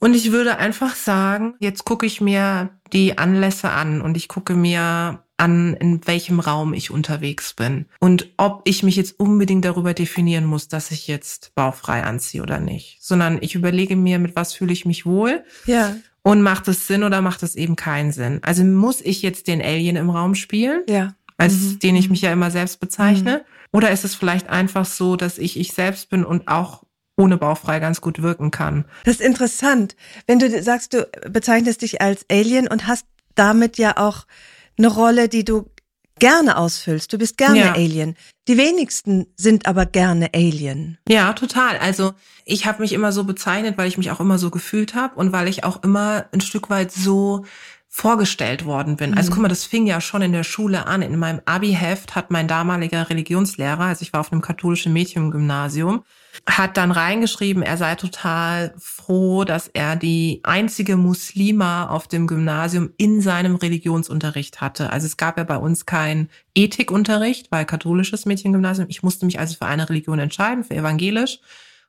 Und ich würde einfach sagen, jetzt gucke ich mir die Anlässe an und ich gucke mir an, in welchem Raum ich unterwegs bin und ob ich mich jetzt unbedingt darüber definieren muss, dass ich jetzt bauchfrei anziehe oder nicht, sondern ich überlege mir, mit was fühle ich mich wohl. Ja. Und macht es Sinn oder macht es eben keinen Sinn? Also muss ich jetzt den Alien im Raum spielen? Ja. Als Mhm. den ich mich ja immer selbst bezeichne? Oder ist es vielleicht einfach so, dass ich ich selbst bin und auch ohne bauchfrei ganz gut wirken kann? Das ist interessant. Wenn du sagst, du bezeichnest dich als Alien und hast damit ja auch eine Rolle, die du gerne ausfüllst. Du bist gerne Ja. Alien. Die wenigsten sind aber gerne Alien. Ja, total. Also ich habe mich immer so bezeichnet, weil ich mich auch immer so gefühlt habe und weil ich auch immer ein Stück weit so vorgestellt worden bin. Also guck mal, das fing ja schon in der Schule an. In meinem Abi-Heft hat mein damaliger Religionslehrer, also ich war auf einem katholischen Mädchengymnasium, hat dann reingeschrieben, er sei total froh, dass er die einzige Muslima auf dem Gymnasium in seinem Religionsunterricht hatte. Also es gab ja bei uns keinen Ethikunterricht, weil katholisches Mädchengymnasium. Ich musste mich also für eine Religion entscheiden, für evangelisch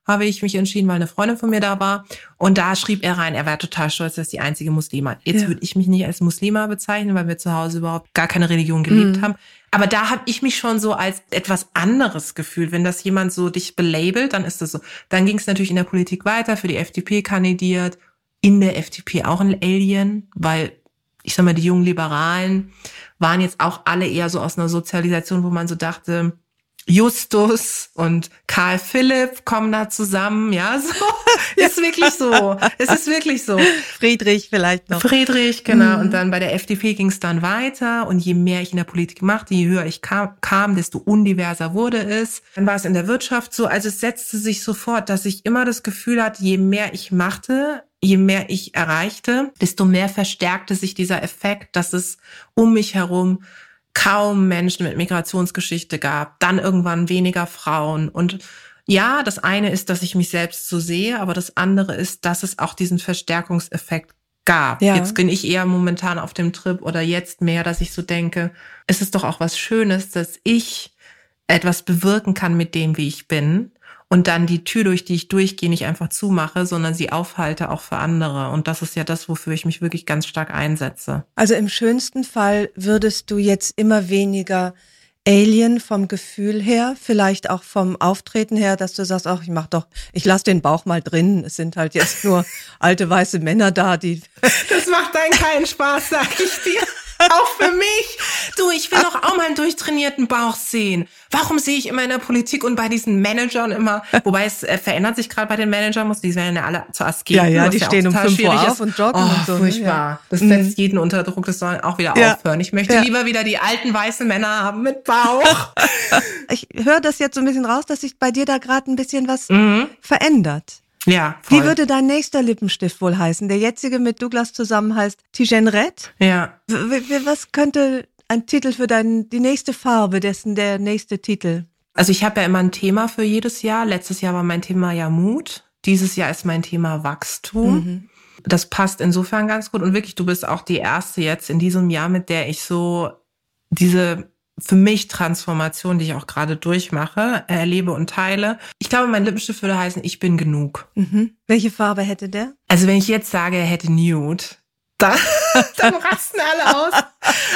habe ich mich entschieden, weil eine Freundin von mir da war. Und da schrieb er rein, er war total stolz, dass die einzige Muslima. Jetzt Ja. würde ich mich nicht als Muslima bezeichnen, weil wir zu Hause überhaupt gar keine Religion gelebt Mhm. haben. Aber da habe ich mich schon so als etwas anderes gefühlt. Wenn das jemand so dich belabelt, dann ist das so. Dann ging es natürlich in der Politik weiter, für die FDP kandidiert, in der FDP auch ein Alien, weil ich sag mal, die jungen Liberalen waren jetzt auch alle eher so aus einer Sozialisation, wo man so dachte, Justus und Karl Philipp kommen da zusammen, ja, so. Ist wirklich so. Es ist wirklich so. Friedrich vielleicht noch. Friedrich, genau. Mhm. Und dann bei der FDP ging es dann weiter. Und je mehr ich in der Politik machte, je höher ich kam, kam, desto undiverser wurde es. Dann war es in der Wirtschaft so. Also es setzte sich sofort, dass ich immer das Gefühl hatte, je mehr ich machte, je mehr ich erreichte, desto mehr verstärkte sich dieser Effekt, dass es um mich herum kaum Menschen mit Migrationsgeschichte gab, dann irgendwann weniger Frauen und ja, das eine ist, dass ich mich selbst so sehe, aber das andere ist, dass es auch diesen Verstärkungseffekt gab. Ja. Jetzt bin ich eher momentan auf dem Trip oder jetzt mehr, dass ich so denke, es ist doch auch was Schönes, dass ich etwas bewirken kann mit dem, wie ich bin und dann die Tür, durch die ich durchgehe, nicht einfach zumache, sondern sie aufhalte auch für andere. Und das ist ja das, wofür ich mich wirklich ganz stark einsetze. Also im schönsten Fall würdest du jetzt immer weniger Alien vom Gefühl her, vielleicht auch vom Auftreten her, dass du sagst, ach, ich mach doch, ich lass den Bauch mal drin. Es sind halt jetzt nur alte weiße Männer da, die Das macht dann keinen Spaß, sag ich dir. Auch für mich. Du, ich will doch auch mal einen durchtrainierten Bauch sehen. Warum sehe ich immer in der Politik und bei diesen Managern immer, wobei es äh, verändert sich gerade bei den Managern, muss die werden ja alle zu Asketen. Ja, ja, die auch stehen um fünf Uhr auf ist. und joggen oh, und so, ne? furchtbar. Ja. Das Mhm. setzt jeden unter Druck, das soll auch wieder Ja. aufhören. Ich möchte Ja. lieber wieder die alten weißen Männer haben mit Bauch. Ich höre das jetzt so ein bisschen raus, dass sich bei dir da gerade ein bisschen was mhm. verändert. Ja, voll. Wie würde dein nächster Lippenstift wohl heißen? Der jetzige mit Douglas zusammen heißt Tigenrette. ja. W w- was könnte ein Titel für dein, die nächste Farbe, dessen der nächste Titel? Also ich habe ja immer ein Thema für jedes Jahr. Letztes Jahr war mein Thema ja Mut. Dieses Jahr ist mein Thema Wachstum. Mhm. Das passt insofern ganz gut. Und wirklich, du bist auch die erste jetzt in diesem Jahr, mit der ich so diese für mich Transformation, die ich auch gerade durchmache, erlebe und teile. Ich glaube, mein Lippenstift würde heißen, ich bin genug. Mhm. Welche Farbe hätte der? Also wenn ich jetzt sage, er hätte Nude, dann, dann rasten alle aus.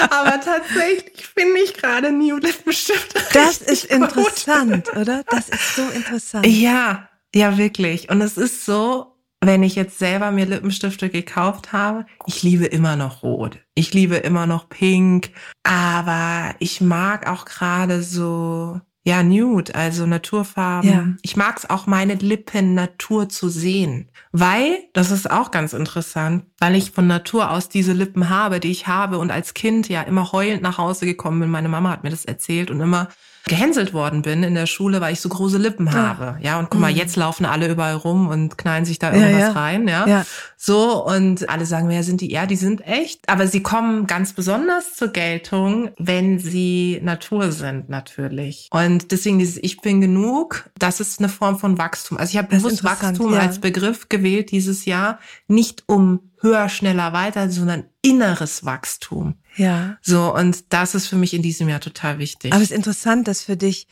Aber tatsächlich finde ich gerade Nude Lippenstift. Das ist interessant, oder? Das ist so interessant. Ja, ja, wirklich. Und es ist so, wenn ich jetzt selber mir Lippenstifte gekauft habe, ich liebe immer noch rot. Ich liebe immer noch pink. Aber ich mag auch gerade so, ja, nude, also Naturfarben. Ja. Ich mag es auch, meine Lippen Natur zu sehen. Weil, das ist auch ganz interessant, weil ich von Natur aus diese Lippen habe, die ich habe und als Kind ja immer heulend nach Hause gekommen bin. Meine Mama hat mir das erzählt und immer gehänselt worden bin in der Schule, weil ich so große Lippen habe. Ja, und guck mal, Mhm. jetzt laufen alle überall rum und knallen sich da Ja, irgendwas ja. rein, ja. Ja. So, und alle sagen mir, ja, sind die, ja, die sind echt. Aber sie kommen ganz besonders zur Geltung, wenn sie Natur sind, natürlich. Und deswegen dieses Ich bin genug, das ist eine Form von Wachstum. Also ich habe bewusst Wachstum ja. als Begriff gewählt dieses Jahr, nicht um höher, schneller, weiter, sondern inneres Wachstum. Ja. So, und das ist für mich in diesem Jahr total wichtig. Aber es ist interessant, dass für dich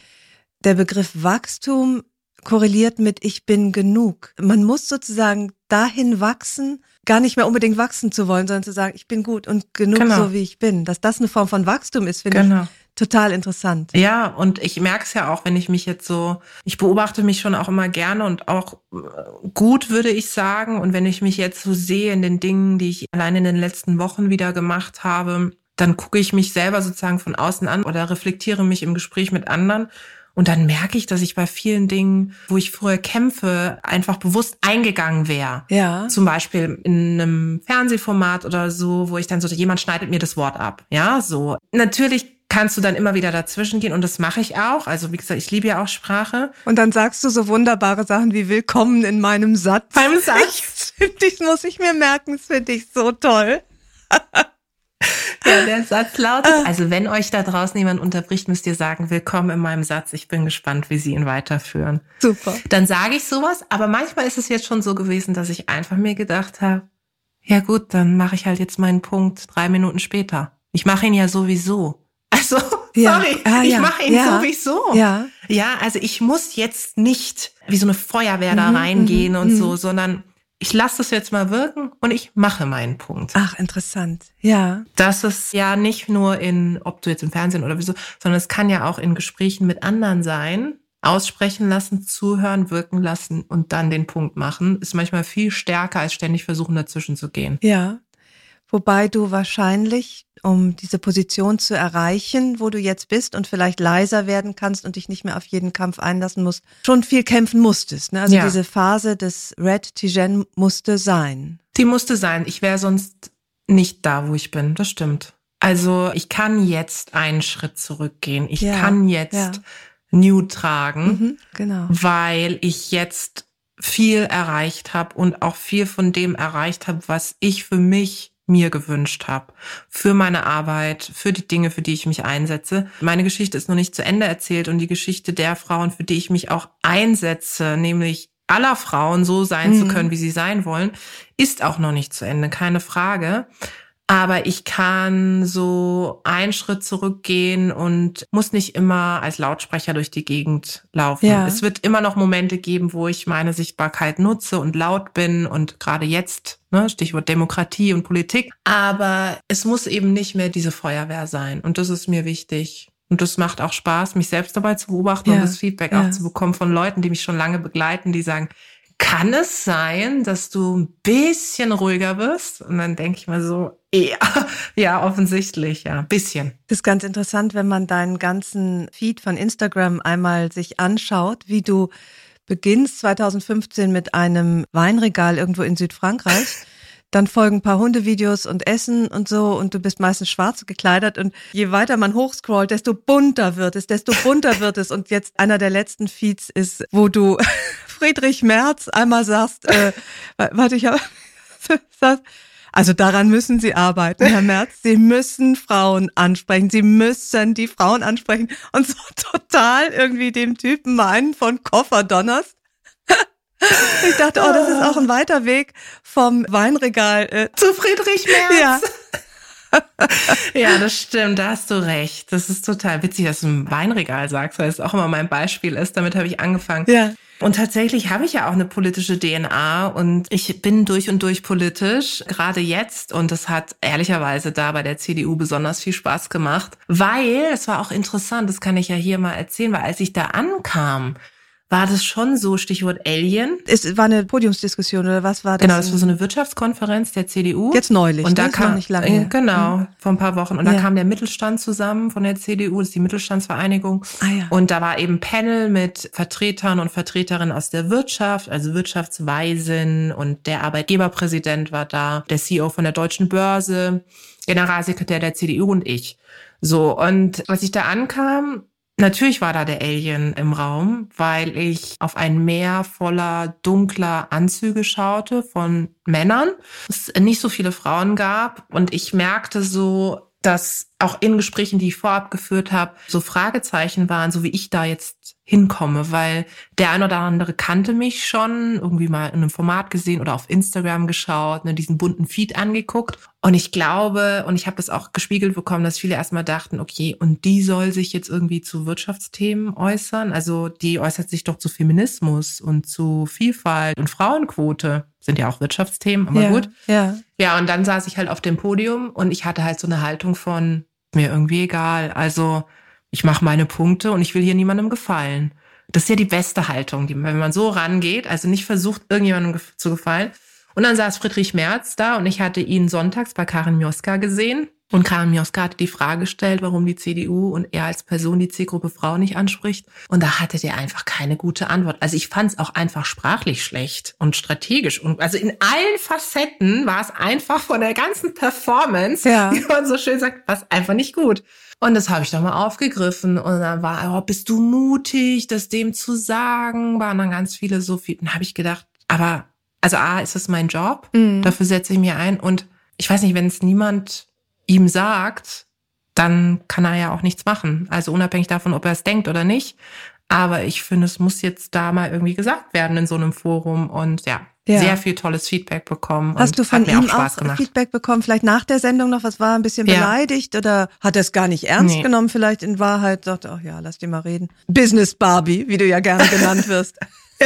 Der Begriff Wachstum korreliert mit ich bin genug. Man muss sozusagen dahin wachsen, gar nicht mehr unbedingt wachsen zu wollen, sondern zu sagen, ich bin gut und genug Genau. so wie ich bin. Dass das eine Form von Wachstum ist, finde Genau. ich total interessant. Ja, und ich merke es ja auch, wenn ich mich jetzt so, ich beobachte mich schon auch immer gerne und auch äh, gut, würde ich sagen. Und wenn ich mich jetzt so sehe in den Dingen, die ich allein in den letzten Wochen wieder gemacht habe, dann gucke ich mich selber sozusagen von außen an oder reflektiere mich im Gespräch mit anderen. Und dann merke ich, dass ich bei vielen Dingen, wo ich früher kämpfe, einfach bewusst eingegangen wäre. Ja. Zum Beispiel in einem Fernsehformat oder so, wo ich dann so, jemand schneidet mir das Wort ab. Ja, so. Natürlich kannst du dann immer wieder dazwischen gehen und das mache ich auch. Also wie gesagt, ich liebe ja auch Sprache. Und dann sagst du so wunderbare Sachen wie Willkommen in meinem Satz. Beim Satz. Ich, ich muss ich mir merken, das finde ich so toll. Ja, der Satz lautet, also wenn euch da draußen jemand unterbricht, müsst ihr sagen, willkommen in meinem Satz. Ich bin gespannt, wie sie ihn weiterführen. Super. Dann sage ich sowas, aber manchmal ist es jetzt schon so gewesen, dass ich einfach mir gedacht habe, ja gut, dann mache ich halt jetzt meinen Punkt drei Minuten später. Ich mache ihn ja sowieso. Also, Ja. sorry, Ah, ich ja. mache ihn Ja. sowieso. Ja. Ja, also ich muss jetzt nicht wie so eine Feuerwehr da Mhm, reingehen mhm, und mhm. so, sondern ich lasse das jetzt mal wirken und ich mache meinen Punkt. Ach, interessant. Ja. Das ist ja nicht nur in, ob du jetzt im Fernsehen oder wieso, sondern es kann ja auch in Gesprächen mit anderen sein. Aussprechen lassen, zuhören, wirken lassen und dann den Punkt machen, ist manchmal viel stärker, als ständig versuchen, dazwischen zu gehen. Ja. Wobei du wahrscheinlich, um diese Position zu erreichen, wo du jetzt bist und vielleicht leiser werden kannst und dich nicht mehr auf jeden Kampf einlassen musst, schon viel kämpfen musstest. Ne? Also Ja. diese Phase des Red Tijen musste sein. Die musste sein. Ich wäre sonst nicht da, wo ich bin. Das stimmt. Also ich kann jetzt einen Schritt zurückgehen. Ich Ja, kann jetzt ja. Nude tragen. Mhm, genau. weil ich jetzt viel erreicht habe und auch viel von dem erreicht habe, was ich für mich mir gewünscht habe, für meine Arbeit, für die Dinge, für die ich mich einsetze. Meine Geschichte ist noch nicht zu Ende erzählt und die Geschichte der Frauen, für die ich mich auch einsetze, nämlich aller Frauen so sein zu Mhm. können, wie sie sein wollen, ist auch noch nicht zu Ende, keine Frage. Aber ich kann so einen Schritt zurückgehen und muss nicht immer als Lautsprecher durch die Gegend laufen. Ja. Es wird immer noch Momente geben, wo ich meine Sichtbarkeit nutze und laut bin und gerade jetzt, ne, Stichwort Demokratie und Politik. Aber es muss eben nicht mehr diese Feuerwehr sein. Und das ist mir wichtig. Und das macht auch Spaß, mich selbst dabei zu beobachten Ja, und das Feedback ja. auch zu bekommen von Leuten, die mich schon lange begleiten, die sagen, kann es sein, dass du ein bisschen ruhiger wirst? Und dann denke ich mal so, ja, ja, offensichtlich, ja, ein bisschen. Das ist ganz interessant, wenn man deinen ganzen Feed von Instagram einmal sich anschaut, wie du beginnst 2015 mit einem Weinregal irgendwo in Südfrankreich. Dann folgen ein paar Hundevideos und Essen und so und du bist meistens schwarz gekleidet und je weiter man hochscrollt, desto bunter wird es, desto bunter wird es und jetzt einer der letzten Feeds ist, wo du Friedrich Merz einmal sagst, äh, wa- warte, ich habe also daran müssen Sie arbeiten, Herr Merz. Sie müssen Frauen ansprechen. Sie müssen die Frauen ansprechen. Und so total irgendwie dem Typen mal einen von Koffer donnerst. Ich dachte, oh, das ist auch ein weiter Weg vom Weinregal. Äh, Zu Friedrich Merz. ja, Ja, das stimmt, da hast du recht. Das ist total witzig, dass du ein Weinregal sagst, weil es auch immer mein Beispiel ist. Damit habe ich angefangen. ja. Und tatsächlich habe ich ja auch eine politische DNA und ich bin durch und durch politisch, gerade jetzt. Und das hat ehrlicherweise da bei der CDU besonders viel Spaß gemacht, weil, es war auch interessant, das kann ich ja hier mal erzählen, weil als ich da ankam, war das schon so, Stichwort Alien. Es war eine Podiumsdiskussion oder was war das? Genau, das war so eine Wirtschaftskonferenz der CDU. Jetzt neulich, Und da ne? Kam nicht lange äh, her. genau vor ein paar Wochen und da Ja. kam der Mittelstand zusammen von der CDU, das ist die Mittelstandsvereinigung. Ah, ja. Und da war eben Panel mit Vertretern und Vertreterinnen aus der Wirtschaft, also Wirtschaftsweisen und der Arbeitgeberpräsident war da, der CEO von der Deutschen Börse, Generalsekretär der CDU und ich. So und als ich da ankam, Natürlich war da der Alien im Raum, weil ich auf ein Meer voller dunkler Anzüge schaute von Männern. Es nicht so viele Frauen gab und ich merkte so, dass auch in Gesprächen, die ich vorab geführt habe, so Fragezeichen waren, so wie ich da jetzt hinkomme, weil der ein oder andere kannte mich schon, irgendwie mal in einem Format gesehen oder auf Instagram geschaut, ne, diesen bunten Feed angeguckt. Und ich glaube, und ich habe das auch gespiegelt bekommen, dass viele erstmal dachten, okay, und die soll sich jetzt irgendwie zu Wirtschaftsthemen äußern. Also die äußert sich doch zu Feminismus und zu Vielfalt und Frauenquote. Sind ja auch Wirtschaftsthemen, aber ja, gut. Ja. Ja, und dann saß ich halt auf dem Podium und ich hatte halt so eine Haltung von mir irgendwie egal. Also ich mache meine Punkte und ich will hier niemandem gefallen. Das ist ja die beste Haltung, die, wenn man so rangeht, also nicht versucht, irgendjemandem zu gefallen. Und dann saß Friedrich Merz da und ich hatte ihn sonntags bei Karin Mioska gesehen. Und Karin Mioska hatte die Frage gestellt, warum die CDU und er als Person die Zielgruppe Frau nicht anspricht. Und da hatte der einfach keine gute Antwort. Also ich fand es auch einfach sprachlich schlecht und strategisch. Und also in allen Facetten war es einfach von der ganzen Performance, ja. wie man so schön sagt, was einfach nicht gut. Und das habe ich doch mal aufgegriffen. Und dann war, oh, bist du mutig, das dem zu sagen? Waren dann ganz viele so viel. Dann habe ich gedacht, aber, also A, ist das mein Job? Mhm. Dafür setze ich mir ein. Und ich weiß nicht, wenn es niemand ihm sagt, dann kann er ja auch nichts machen. Also unabhängig davon, ob er es denkt oder nicht. Aber ich finde, es muss jetzt da mal irgendwie gesagt werden in so einem Forum. Und ja, ja. sehr viel tolles Feedback bekommen. Hast du von ihm auch, auch Feedback bekommen? Vielleicht nach der Sendung noch, was war ein bisschen beleidigt ja. oder hat er es gar nicht ernst nee. genommen? Vielleicht in Wahrheit dachte, ach ja, lass die mal reden. Business Barbie, wie du ja gerne genannt wirst.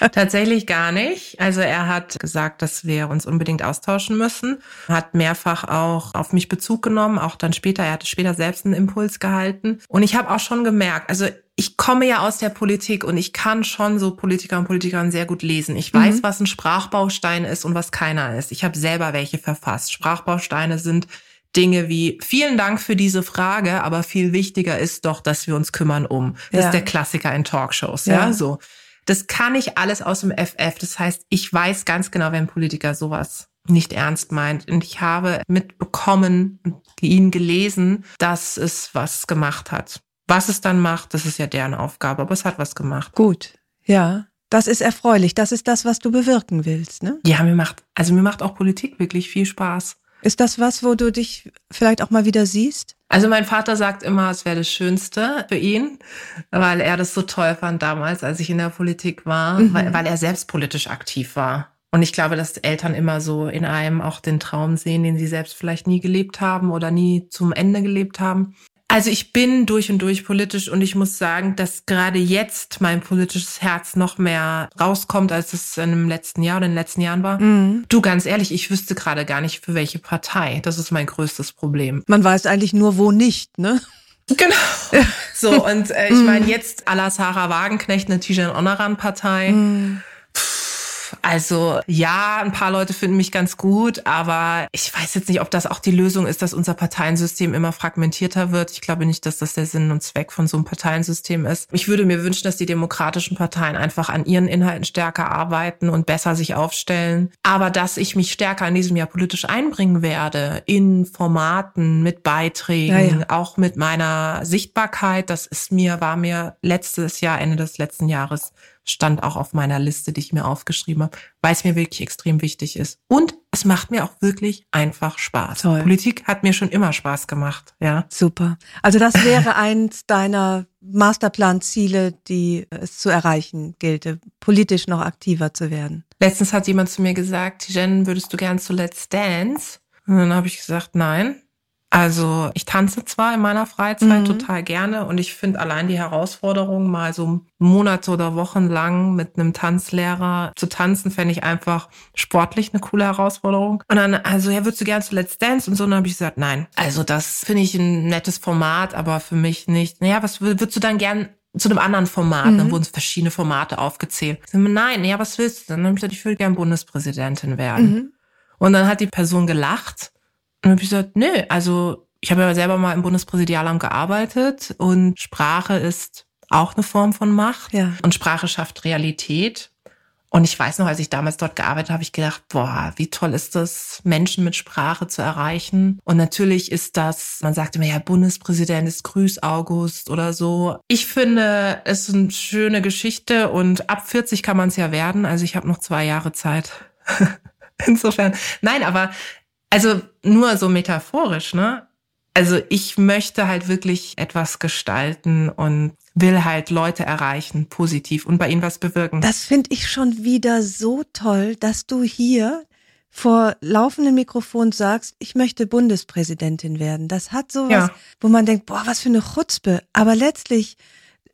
Ja, tatsächlich gar nicht. Also er hat gesagt, dass wir uns unbedingt austauschen müssen, hat mehrfach auch auf mich Bezug genommen, auch dann später, er hatte später selbst einen Impuls gehalten. Und ich habe auch schon gemerkt, also ich komme ja aus der Politik und ich kann schon so Politiker und Politikerinnen sehr gut lesen. Ich weiß, mhm. was ein Sprachbaustein ist und was keiner ist. Ich habe selber welche verfasst. Sprachbausteine sind Dinge wie vielen Dank für diese Frage, aber viel wichtiger ist doch, dass wir uns kümmern um. Das ja. ist der Klassiker in Talkshows, ja, ja so. Das kann ich alles aus dem FF. Das heißt, ich weiß ganz genau, wenn ein Politiker sowas nicht ernst meint. Und ich habe mitbekommen, ihn gelesen, dass es was gemacht hat. Was es dann macht, das ist ja deren Aufgabe, aber es hat was gemacht. Gut, ja. Das ist erfreulich. Das ist das, was du bewirken willst, ne? Ja, mir macht, also mir macht auch Politik wirklich viel Spaß. Ist das was, wo du dich vielleicht auch mal wieder siehst? Also mein Vater sagt immer, es wäre das Schönste für ihn, weil er das so toll fand damals, als ich in der Politik war, mhm. weil, weil er selbst politisch aktiv war. Und ich glaube, dass Eltern immer so in einem auch den Traum sehen, den sie selbst vielleicht nie gelebt haben oder nie zum Ende gelebt haben. Also ich bin durch und durch politisch und ich muss sagen, dass gerade jetzt mein politisches Herz noch mehr rauskommt, als es in dem letzten Jahr oder in den letzten Jahren war. Mhm. Du, ganz ehrlich, ich wüsste gerade gar nicht, für welche Partei. Das ist mein größtes Problem. Man weiß eigentlich nur, wo nicht, ne? Genau. So, und äh, ich meine, jetzt à la Sarah Wagenknecht eine Tijan Onaran-Partei. Mm. Also ja, ein paar Leute finden mich ganz gut, aber ich weiß jetzt nicht, ob das auch die Lösung ist, dass unser Parteiensystem immer fragmentierter wird. Ich glaube nicht, dass das der Sinn und Zweck von so einem Parteiensystem ist. Ich würde mir wünschen, dass die demokratischen Parteien einfach an ihren Inhalten stärker arbeiten und besser sich aufstellen. Aber dass ich mich stärker in diesem Jahr politisch einbringen werde, in Formaten, mit Beiträgen, ja, ja. auch mit meiner Sichtbarkeit, das ist mir, war mir letztes Jahr, Ende des letzten Jahres stand auch auf meiner Liste, die ich mir aufgeschrieben habe, weil es mir wirklich extrem wichtig ist. Und es macht mir auch wirklich einfach Spaß. Toll. Politik hat mir schon immer Spaß gemacht, ja. Super. Also das wäre eins deiner Masterplan-Ziele, die es zu erreichen gilt, politisch noch aktiver zu werden. Letztens hat jemand zu mir gesagt, Jen, würdest du gern zu Let's Dance? Und dann habe ich gesagt, nein. Also ich tanze zwar in meiner Freizeit mhm. total gerne und ich finde allein die Herausforderung, mal so Monate oder Wochen lang mit einem Tanzlehrer zu tanzen, fände ich einfach sportlich eine coole Herausforderung. Und dann, also ja, würdest du gern zu Let's Dance? Und so, dann habe ich gesagt, nein. Also das finde ich ein nettes Format, aber für mich nicht. Naja, was würdest du dann gern zu einem anderen Format, mhm. dann wurden verschiedene Formate aufgezählt. Nein, ja, was willst du? Dann habe ich gesagt, ich würde gern Bundespräsidentin werden. Mhm. Und dann hat die Person gelacht und dann habe ich gesagt, nö, also ich habe ja selber mal im Bundespräsidialamt gearbeitet und Sprache ist auch eine Form von Macht ja. und Sprache schafft Realität. Und ich weiß noch, als ich damals dort gearbeitet habe, habe ich gedacht, boah, wie toll ist das, Menschen mit Sprache zu erreichen. Und natürlich ist das, man sagt immer, ja, Bundespräsident ist Grüß August oder so. Ich finde, es ist eine schöne Geschichte und ab 40 kann man es ja werden. Also ich habe noch zwei Jahre Zeit. Insofern, nein, aber also nur so metaphorisch, ne? Also ich möchte halt wirklich etwas gestalten und will halt Leute erreichen, positiv und bei ihnen was bewirken. Das finde ich schon wieder so toll, dass du hier vor laufendem Mikrofon sagst, ich möchte Bundespräsidentin werden. Das hat sowas, ja. wo man denkt, boah, was für eine Chutzpe. Aber letztlich,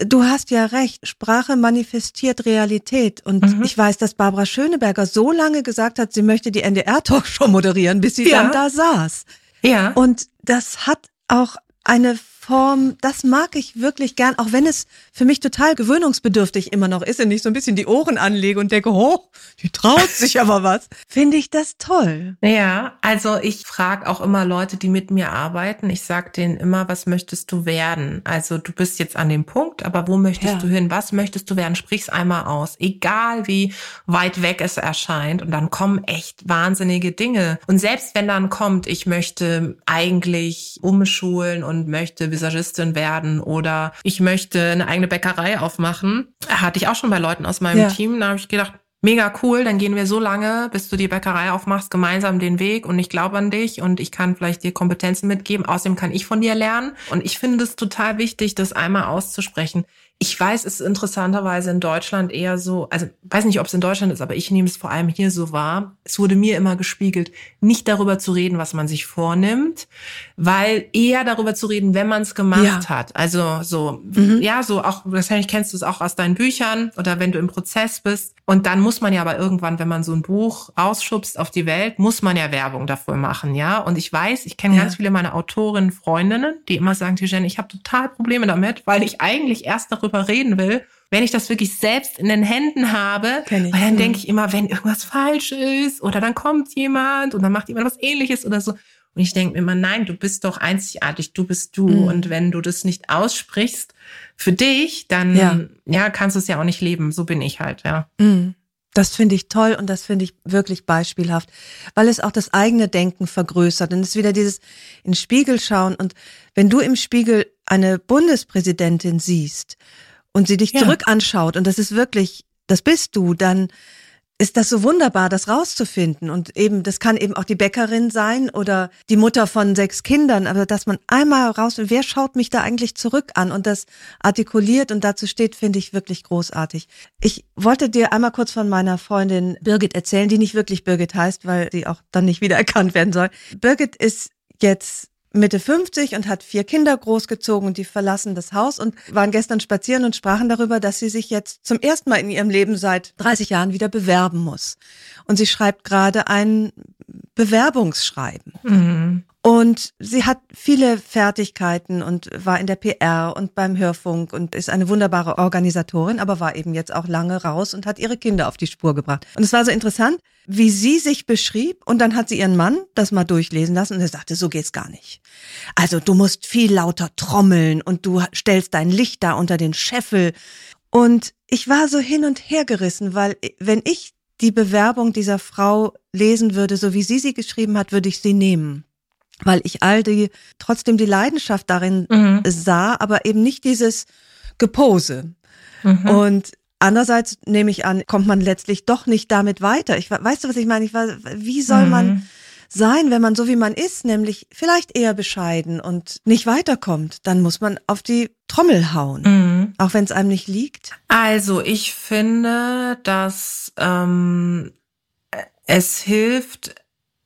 du hast ja recht, Sprache manifestiert Realität. Und mhm. ich weiß, dass Barbara Schöneberger so lange gesagt hat, sie möchte die NDR-Talkshow moderieren, bis sie ja. dann da saß. Ja. Und das hat auch eine Form, das mag ich wirklich gern, auch wenn es für mich total gewöhnungsbedürftig immer noch ist und ich so ein bisschen die Ohren anlege und denke, oh, die traut sich aber was, finde ich das toll. Ja, also ich frage auch immer Leute, die mit mir arbeiten, ich sage denen immer, was möchtest du werden? Also du bist jetzt an dem Punkt, aber wo möchtest ja. du hin? Was möchtest du werden? Sprich's einmal aus, egal wie weit weg es erscheint und dann kommen echt wahnsinnige Dinge. Und selbst wenn dann kommt, ich möchte eigentlich umschulen und möchte Visagistin werden oder ich möchte eine eigene Bäckerei aufmachen. Hatte ich auch schon bei Leuten aus meinem ja. Team. Da habe ich gedacht, mega cool, dann gehen wir so lange, bis du die Bäckerei aufmachst, gemeinsam den Weg und ich glaube an dich und ich kann vielleicht dir Kompetenzen mitgeben. Außerdem kann ich von dir lernen. Und ich finde es total wichtig, das einmal auszusprechen. Ich weiß, es ist interessanterweise in Deutschland eher so, also weiß nicht, ob es in Deutschland ist, aber ich nehme es vor allem hier so wahr. Es wurde mir immer gespiegelt, nicht darüber zu reden, was man sich vornimmt, weil eher darüber zu reden, wenn man es gemacht ja. hat. Also so, mhm. ja, so auch, wahrscheinlich kennst du es auch aus deinen Büchern oder wenn du im Prozess bist. Und dann muss man ja aber irgendwann, wenn man so ein Buch rausschubst auf die Welt, muss man ja Werbung dafür machen, ja. Und ich weiß, ich kenne ja. ganz viele meiner Autorinnen, Freundinnen, die immer sagen, Tijen, ich habe total Probleme damit, weil ich eigentlich erst darüber drüber reden will, wenn ich das wirklich selbst in den Händen habe, weil dann denke ich immer, wenn irgendwas falsch ist oder dann kommt jemand und dann macht jemand was ähnliches oder so. Und ich denke mir immer, nein, du bist doch einzigartig, du bist du. Mhm. Und wenn du das nicht aussprichst für dich, dann ja, ja kannst du es ja auch nicht leben. So bin ich halt, ja. Mhm. Das finde ich toll und das finde ich wirklich beispielhaft, weil es auch das eigene Denken vergrößert. Und es ist wieder dieses in Spiegel schauen. Und wenn du im Spiegel eine Bundespräsidentin siehst und sie dich ja. zurück anschaut und das ist wirklich, das bist du, dann ist das so wunderbar, das rauszufinden. Und eben, das kann eben auch die Bäckerin sein oder die Mutter von sechs Kindern, aber dass man einmal raus, wer schaut mich da eigentlich zurück an und das artikuliert und dazu steht, finde ich wirklich großartig. Ich wollte dir einmal kurz von meiner Freundin Birgit erzählen, die nicht wirklich Birgit heißt, weil sie auch dann nicht wiedererkannt werden soll. Birgit ist jetzt Mitte 50 und hat vier Kinder großgezogen und die verlassen das Haus und waren gestern spazieren und sprachen darüber, dass sie sich jetzt zum ersten Mal in ihrem Leben seit 30 Jahren wieder bewerben muss. Und sie schreibt gerade ein Bewerbungsschreiben. Mhm. Und sie hat viele Fertigkeiten und war in der PR und beim Hörfunk und ist eine wunderbare Organisatorin, aber war eben jetzt auch lange raus und hat ihre Kinder auf die Spur gebracht. Und es war so interessant, wie sie sich beschrieb und dann hat sie ihren Mann das mal durchlesen lassen und er sagte, so geht's gar nicht. Also du musst viel lauter trommeln und du stellst dein Licht da unter den Scheffel. Und ich war so hin und her gerissen, weil wenn ich die Bewerbung dieser Frau lesen würde, so wie sie sie geschrieben hat, würde ich sie nehmen weil ich all die, trotzdem die Leidenschaft darin mhm. sah, aber eben nicht dieses Gepose. Mhm. Und andererseits nehme ich an, kommt man letztlich doch nicht damit weiter. Ich weißt du, was ich meine? Ich war, wie soll mhm. man sein, wenn man so wie man ist, nämlich vielleicht eher bescheiden und nicht weiterkommt, dann muss man auf die Trommel hauen, mhm. auch wenn es einem nicht liegt. Also ich finde, dass ähm, es hilft,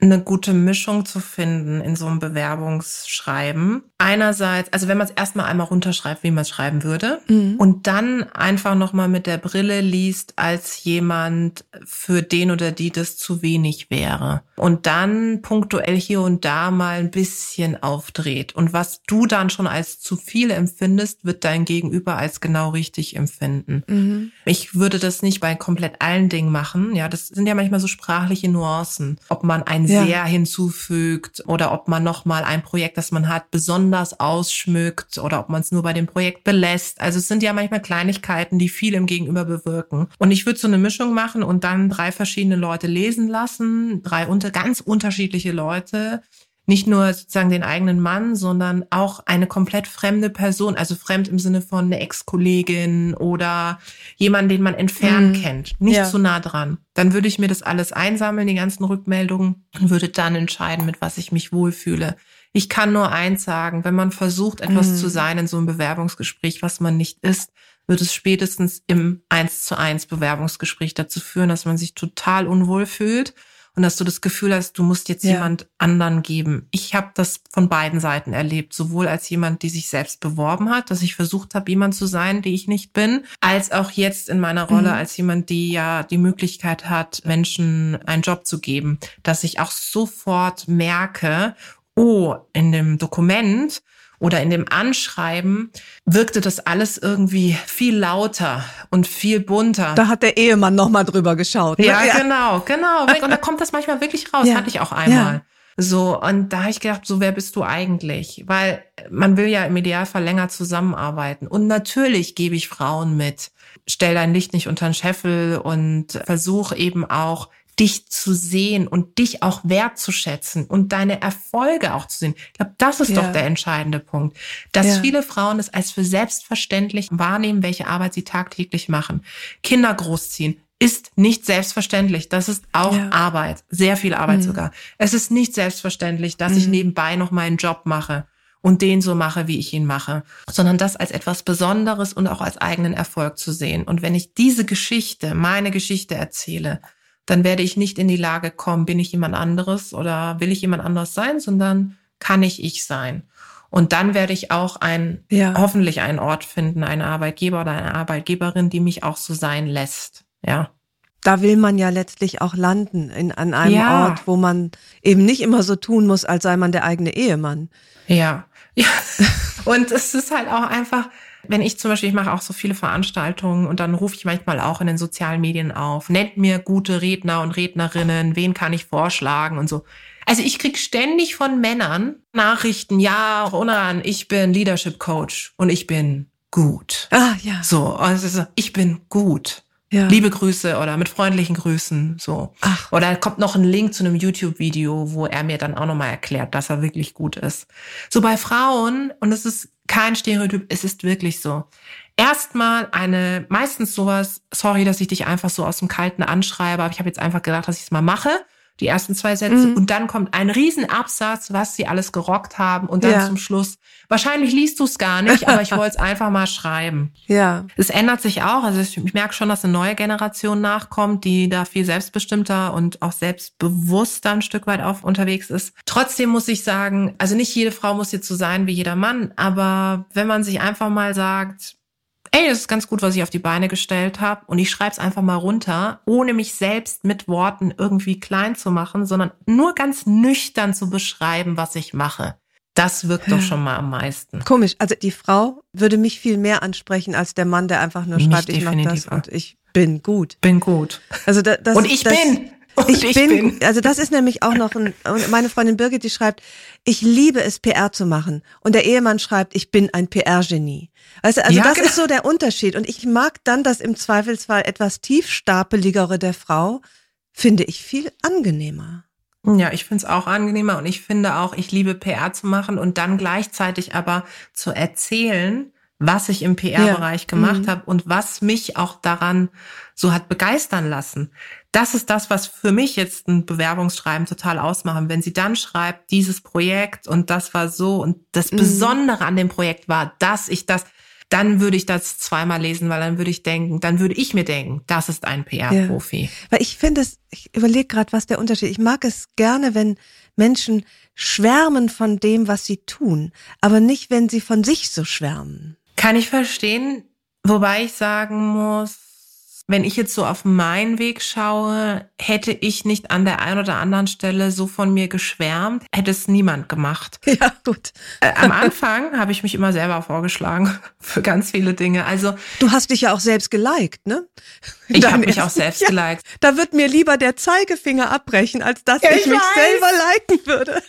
eine gute Mischung zu finden in so einem Bewerbungsschreiben. Einerseits, also wenn man es erstmal einmal runterschreibt, wie man es schreiben würde, mhm. und dann einfach nochmal mit der Brille liest, als jemand, für den oder die das zu wenig wäre. Und dann punktuell hier und da mal ein bisschen aufdreht. Und was du dann schon als zu viel empfindest, wird dein Gegenüber als genau richtig empfinden. Mhm. Ich würde das nicht bei komplett allen Dingen machen. Ja, das sind ja manchmal so sprachliche Nuancen. Ob man ein ja. sehr hinzufügt oder ob man nochmal ein Projekt, das man hat, besonders ausschmückt oder ob man es nur bei dem Projekt belässt. Also es sind ja manchmal Kleinigkeiten, die viel im Gegenüber bewirken. Und ich würde so eine Mischung machen und dann drei verschiedene Leute lesen lassen, drei unter, ganz unterschiedliche Leute nicht nur sozusagen den eigenen Mann, sondern auch eine komplett fremde Person, also fremd im Sinne von eine Ex-Kollegin oder jemanden, den man entfernt mhm. kennt, nicht ja. zu nah dran. Dann würde ich mir das alles einsammeln, die ganzen Rückmeldungen, und würde dann entscheiden, mit was ich mich wohlfühle. Ich kann nur eins sagen, wenn man versucht, etwas mhm. zu sein in so einem Bewerbungsgespräch, was man nicht ist, wird es spätestens im eins zu eins Bewerbungsgespräch dazu führen, dass man sich total unwohl fühlt und dass du das Gefühl hast, du musst jetzt ja. jemand anderen geben. Ich habe das von beiden Seiten erlebt, sowohl als jemand, die sich selbst beworben hat, dass ich versucht habe, jemand zu sein, die ich nicht bin, als auch jetzt in meiner Rolle mhm. als jemand, die ja die Möglichkeit hat, Menschen einen Job zu geben, dass ich auch sofort merke, oh, in dem Dokument oder in dem Anschreiben wirkte das alles irgendwie viel lauter und viel bunter. Da hat der Ehemann noch mal drüber geschaut. Ne? Ja, ja, genau, genau. Und da kommt das manchmal wirklich raus. Ja. Hatte ich auch einmal. Ja. So, und da habe ich gedacht, so, wer bist du eigentlich? Weil man will ja im Idealfall länger zusammenarbeiten. Und natürlich gebe ich Frauen mit, stell dein Licht nicht unter den Scheffel und versuch eben auch dich zu sehen und dich auch wertzuschätzen und deine Erfolge auch zu sehen. Ich glaube, das ist ja. doch der entscheidende Punkt, dass ja. viele Frauen es als für selbstverständlich wahrnehmen, welche Arbeit sie tagtäglich machen. Kinder großziehen ist nicht selbstverständlich. Das ist auch ja. Arbeit, sehr viel Arbeit mhm. sogar. Es ist nicht selbstverständlich, dass mhm. ich nebenbei noch meinen Job mache und den so mache, wie ich ihn mache, sondern das als etwas Besonderes und auch als eigenen Erfolg zu sehen. Und wenn ich diese Geschichte, meine Geschichte erzähle, dann werde ich nicht in die Lage kommen, bin ich jemand anderes oder will ich jemand anderes sein, sondern kann ich ich sein. Und dann werde ich auch ein, ja. hoffentlich einen Ort finden, eine Arbeitgeber oder eine Arbeitgeberin, die mich auch so sein lässt. Ja. Da will man ja letztlich auch landen in, an einem ja. Ort, wo man eben nicht immer so tun muss, als sei man der eigene Ehemann. Ja. Ja. Und es ist halt auch einfach, wenn ich zum Beispiel, ich mache auch so viele Veranstaltungen und dann rufe ich manchmal auch in den sozialen Medien auf, nennt mir gute Redner und Rednerinnen, wen kann ich vorschlagen und so. Also ich krieg ständig von Männern Nachrichten, ja, Ronan, ich bin Leadership Coach und ich bin gut. Ah, ja. So, also ich bin gut. Ja. Liebe Grüße oder mit freundlichen Grüßen, so. Ach. Oder kommt noch ein Link zu einem YouTube-Video, wo er mir dann auch nochmal erklärt, dass er wirklich gut ist. So bei Frauen, und es ist kein Stereotyp, es ist wirklich so. Erstmal eine, meistens sowas, sorry, dass ich dich einfach so aus dem Kalten anschreibe, aber ich habe jetzt einfach gedacht, dass ich es mal mache die ersten zwei Sätze mhm. und dann kommt ein Riesenabsatz, was sie alles gerockt haben und dann ja. zum Schluss. Wahrscheinlich liest du es gar nicht, aber ich wollte es einfach mal schreiben. Ja. Es ändert sich auch. Also ich, ich merke schon, dass eine neue Generation nachkommt, die da viel selbstbestimmter und auch selbstbewusster ein Stück weit auf unterwegs ist. Trotzdem muss ich sagen, also nicht jede Frau muss jetzt so sein wie jeder Mann, aber wenn man sich einfach mal sagt, ey, das ist ganz gut, was ich auf die Beine gestellt habe und ich schreibe es einfach mal runter, ohne mich selbst mit Worten irgendwie klein zu machen, sondern nur ganz nüchtern zu beschreiben, was ich mache. Das wirkt doch schon mal am meisten. Komisch, also die Frau würde mich viel mehr ansprechen als der Mann, der einfach nur schreibt, ich mache das und ich bin gut. Bin gut. Also da, das, und ich das, bin. Ich, ich bin, bin, also das ist nämlich auch noch ein, meine Freundin Birgit, die schreibt, ich liebe es, PR zu machen. Und der Ehemann schreibt, ich bin ein PR-Genie. Weißt du, also ja, das genau. ist so der Unterschied. Und ich mag dann das im Zweifelsfall etwas tiefstapeligere der Frau, finde ich viel angenehmer. Ja, ich finde es auch angenehmer und ich finde auch, ich liebe PR zu machen und dann gleichzeitig aber zu erzählen, was ich im PR-Bereich ja. gemacht mhm. habe und was mich auch daran so hat begeistern lassen. Das ist das, was für mich jetzt ein Bewerbungsschreiben total ausmachen. Wenn sie dann schreibt, dieses Projekt und das war so und das mhm. Besondere an dem Projekt war, dass ich das, dann würde ich das zweimal lesen, weil dann würde ich denken, dann würde ich mir denken, das ist ein PR-Profi. Ja. Weil ich finde es, ich überlege gerade, was der Unterschied. Ich mag es gerne, wenn Menschen schwärmen von dem, was sie tun, aber nicht, wenn sie von sich so schwärmen. Kann ich verstehen, wobei ich sagen muss, wenn ich jetzt so auf meinen Weg schaue, hätte ich nicht an der einen oder anderen Stelle so von mir geschwärmt, hätte es niemand gemacht. Ja, gut. Äh, am Anfang habe ich mich immer selber vorgeschlagen für ganz viele Dinge. Also du hast dich ja auch selbst geliked, ne? Ich habe mich auch selbst ja, geliked. Da wird mir lieber der Zeigefinger abbrechen, als dass ja, ich, ich mich selber liken würde.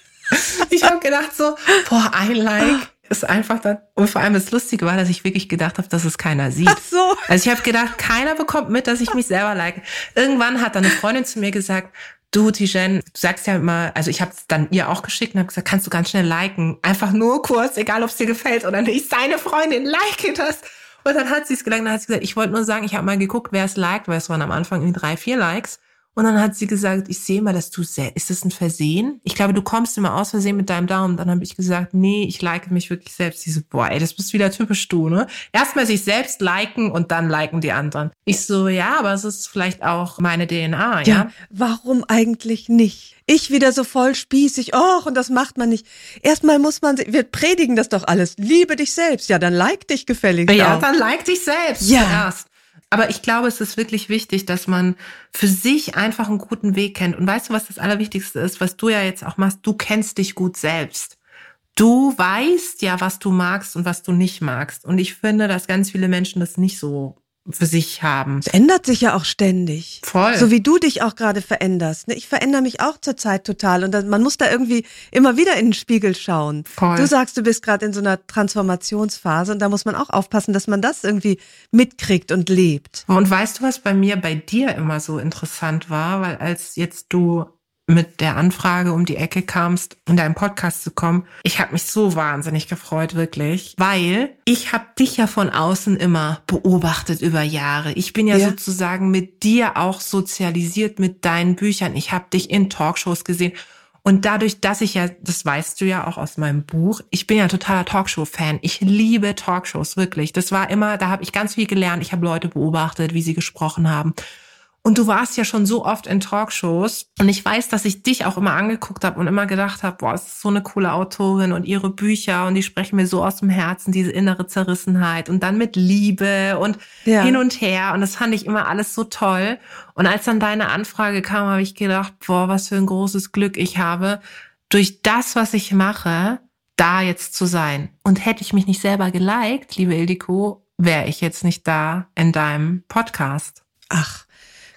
Ich habe gedacht so, boah, ein Like ist einfach dann, und vor allem das Lustige war, dass ich wirklich gedacht habe, dass es keiner sieht. Ach so. Also ich habe gedacht, keiner bekommt mit, dass ich mich selber like. Irgendwann hat dann eine Freundin zu mir gesagt, du Tijen, du sagst ja immer, also ich habe es dann ihr auch geschickt und habe gesagt, kannst du ganz schnell liken, einfach nur kurz, egal ob es dir gefällt oder nicht, seine Freundin, like das. Und dann hat sie es und dann hat sie gesagt, ich wollte nur sagen, ich habe mal geguckt, wer es liked, weil es waren am Anfang irgendwie drei, vier Likes. Und dann hat sie gesagt, ich sehe mal, dass du sehr, ist das ein Versehen? Ich glaube, du kommst immer aus Versehen mit deinem Daumen. Dann habe ich gesagt, nee, ich like mich wirklich selbst. Sie so, boah, ey, das bist wieder typisch du, ne? Erstmal sich selbst liken und dann liken die anderen. Ich so, ja, aber es ist vielleicht auch meine DNA, ja? ja warum eigentlich nicht? Ich wieder so voll spießig, och, und das macht man nicht. Erstmal muss man, wir predigen das doch alles. Liebe dich selbst. Ja, dann like dich gefällig. Ja, auch. dann like dich selbst. Ja. Zuerst. Aber ich glaube, es ist wirklich wichtig, dass man für sich einfach einen guten Weg kennt. Und weißt du, was das Allerwichtigste ist, was du ja jetzt auch machst? Du kennst dich gut selbst. Du weißt ja, was du magst und was du nicht magst. Und ich finde, dass ganz viele Menschen das nicht so für sich haben. Es ändert sich ja auch ständig. Voll. So wie du dich auch gerade veränderst. Ne? Ich verändere mich auch zurzeit total und man muss da irgendwie immer wieder in den Spiegel schauen. Voll. Du sagst, du bist gerade in so einer Transformationsphase und da muss man auch aufpassen, dass man das irgendwie mitkriegt und lebt. Und weißt du, was bei mir, bei dir immer so interessant war? Weil als jetzt du mit der Anfrage um die Ecke kamst, in deinem Podcast zu kommen. Ich habe mich so wahnsinnig gefreut, wirklich, weil ich habe dich ja von außen immer beobachtet über Jahre. Ich bin ja, ja. sozusagen mit dir auch sozialisiert mit deinen Büchern. Ich habe dich in Talkshows gesehen. Und dadurch, dass ich ja, das weißt du ja auch aus meinem Buch, ich bin ja totaler Talkshow-Fan. Ich liebe Talkshows, wirklich. Das war immer, da habe ich ganz viel gelernt. Ich habe Leute beobachtet, wie sie gesprochen haben. Und du warst ja schon so oft in Talkshows. Und ich weiß, dass ich dich auch immer angeguckt habe und immer gedacht habe, boah, es ist so eine coole Autorin und ihre Bücher und die sprechen mir so aus dem Herzen, diese innere Zerrissenheit und dann mit Liebe und ja. hin und her. Und das fand ich immer alles so toll. Und als dann deine Anfrage kam, habe ich gedacht, boah, was für ein großes Glück ich habe, durch das, was ich mache, da jetzt zu sein. Und hätte ich mich nicht selber geliked, liebe Ildiko, wäre ich jetzt nicht da in deinem Podcast. Ach,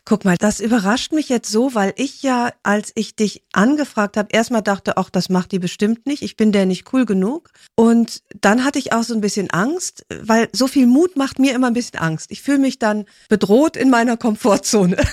Guck mal, das überrascht mich jetzt so, weil ich ja, als ich dich angefragt habe, erstmal dachte, ach, das macht die bestimmt nicht, ich bin der nicht cool genug. Und dann hatte ich auch so ein bisschen Angst, weil so viel Mut macht mir immer ein bisschen Angst. Ich fühle mich dann bedroht in meiner Komfortzone.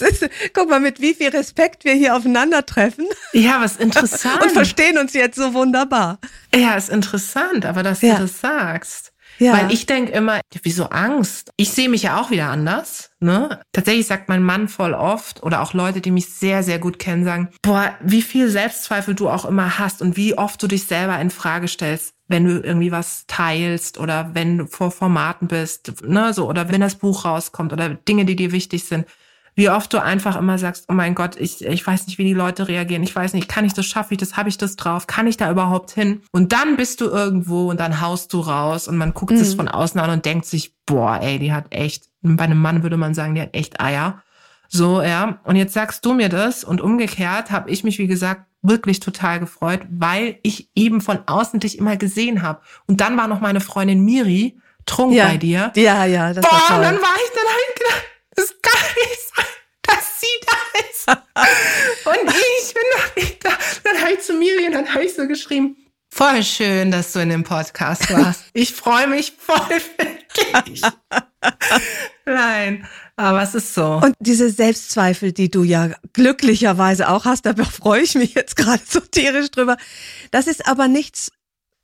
Ist, guck mal, mit wie viel Respekt wir hier aufeinandertreffen. Ja, was interessant. Und verstehen uns jetzt so wunderbar. Ja, ist interessant, aber dass ja. du das sagst. Ja. Weil ich denke immer, wieso Angst? Ich sehe mich ja auch wieder anders. Ne? Tatsächlich sagt mein Mann voll oft oder auch Leute, die mich sehr, sehr gut kennen, sagen, boah, wie viel Selbstzweifel du auch immer hast und wie oft du dich selber in Frage stellst, wenn du irgendwie was teilst oder wenn du vor Formaten bist, ne, so, oder wenn das Buch rauskommt oder Dinge, die dir wichtig sind wie oft du einfach immer sagst, oh mein Gott, ich, ich weiß nicht, wie die Leute reagieren, ich weiß nicht, kann ich das, schaffe ich das, habe ich das drauf, kann ich da überhaupt hin? Und dann bist du irgendwo und dann haust du raus und man guckt es mhm. von außen an und denkt sich, boah, ey, die hat echt, bei einem Mann würde man sagen, die hat echt Eier. So, ja. Und jetzt sagst du mir das und umgekehrt habe ich mich, wie gesagt, wirklich total gefreut, weil ich eben von außen dich immer gesehen habe. Und dann war noch meine Freundin Miri trunk ja. bei dir. Ja, ja, das Boah, war toll. und dann war ich, dann gedacht, das kann nicht sein, dass sie da ist. Und ich bin noch nicht da. Dann habe ich zu Miriam, dann habe ich so geschrieben, voll schön, dass du in dem Podcast warst. Ich freue mich voll für dich. Nein, aber es ist so. Und diese Selbstzweifel, die du ja glücklicherweise auch hast, da freue ich mich jetzt gerade so tierisch drüber. Das ist aber nichts,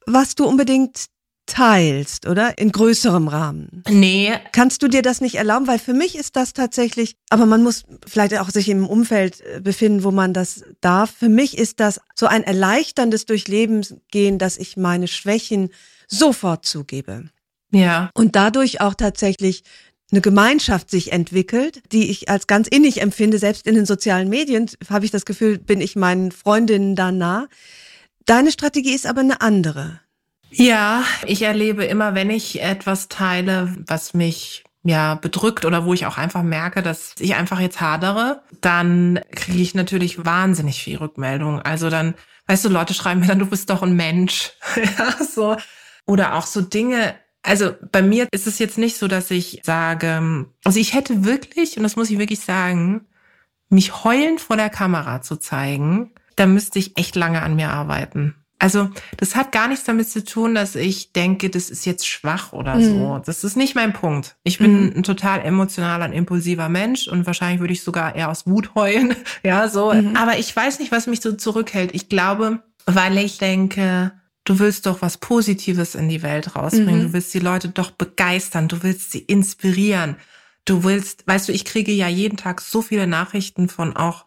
was du unbedingt teilst, oder? In größerem Rahmen. Nee. Kannst du dir das nicht erlauben? Weil für mich ist das tatsächlich, aber man muss vielleicht auch sich im Umfeld äh, befinden, wo man das darf. Für mich ist das so ein erleichterndes Durchleben gehen, dass ich meine Schwächen sofort zugebe. Ja. Und dadurch auch tatsächlich eine Gemeinschaft sich entwickelt, die ich als ganz innig empfinde. Selbst in den sozialen Medien habe ich das Gefühl, bin ich meinen Freundinnen da nah. Deine Strategie ist aber eine andere. Ja, ich erlebe immer, wenn ich etwas teile, was mich ja bedrückt oder wo ich auch einfach merke, dass ich einfach jetzt hadere, dann kriege ich natürlich wahnsinnig viel Rückmeldung. Also dann, weißt du, Leute schreiben mir dann, du bist doch ein Mensch. ja, so. Oder auch so Dinge, also bei mir ist es jetzt nicht so, dass ich sage, also ich hätte wirklich, und das muss ich wirklich sagen, mich heulend vor der Kamera zu zeigen, da müsste ich echt lange an mir arbeiten. Also das hat gar nichts damit zu tun, dass ich denke, das ist jetzt schwach oder mhm. so. Das ist nicht mein Punkt. Ich bin mhm. ein total emotionaler und impulsiver Mensch und wahrscheinlich würde ich sogar eher aus Wut heulen. ja, so. Mhm. Aber ich weiß nicht, was mich so zurückhält. Ich glaube, weil ich denke, du willst doch was Positives in die Welt rausbringen. Mhm. Du willst die Leute doch begeistern. Du willst sie inspirieren. du willst, weißt du, ich kriege ja jeden Tag so viele Nachrichten von auch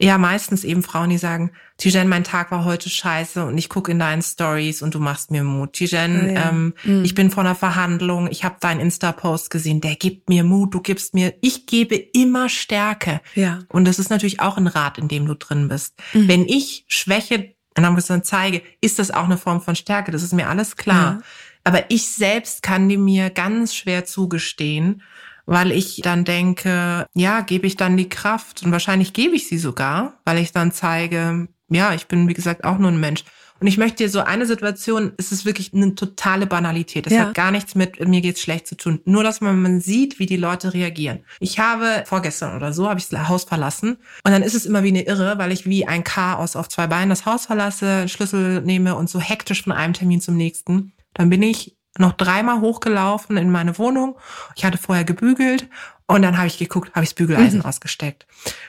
ja meistens eben Frauen, die sagen, Tijen, mein Tag war heute scheiße und ich gucke in deinen Stories und du machst mir Mut. Tijen, ja. ähm, mhm. ich bin vor einer Verhandlung, ich habe deinen Insta-Post gesehen, der gibt mir Mut, du gibst mir, ich gebe immer Stärke. Ja. Und das ist natürlich auch ein Rat, in dem du drin bist. Mhm. Wenn ich Schwäche in einem zeige, ist das auch eine Form von Stärke, das ist mir alles klar. Ja. Aber ich selbst kann die mir ganz schwer zugestehen weil ich dann denke, ja, gebe ich dann die Kraft und wahrscheinlich gebe ich sie sogar, weil ich dann zeige, ja, ich bin wie gesagt auch nur ein Mensch. Und ich möchte dir so eine Situation, es ist wirklich eine totale Banalität. Das ja. hat gar nichts mit mir geht's schlecht zu tun. Nur, dass man, man sieht, wie die Leute reagieren. Ich habe vorgestern oder so, habe ich das Haus verlassen. Und dann ist es immer wie eine Irre, weil ich wie ein Chaos auf zwei Beinen das Haus verlasse, Schlüssel nehme und so hektisch von einem Termin zum nächsten. Dann bin ich noch dreimal hochgelaufen in meine Wohnung. Ich hatte vorher gebügelt und dann habe ich geguckt, habe ich das Bügeleisen mhm. ausgesteckt.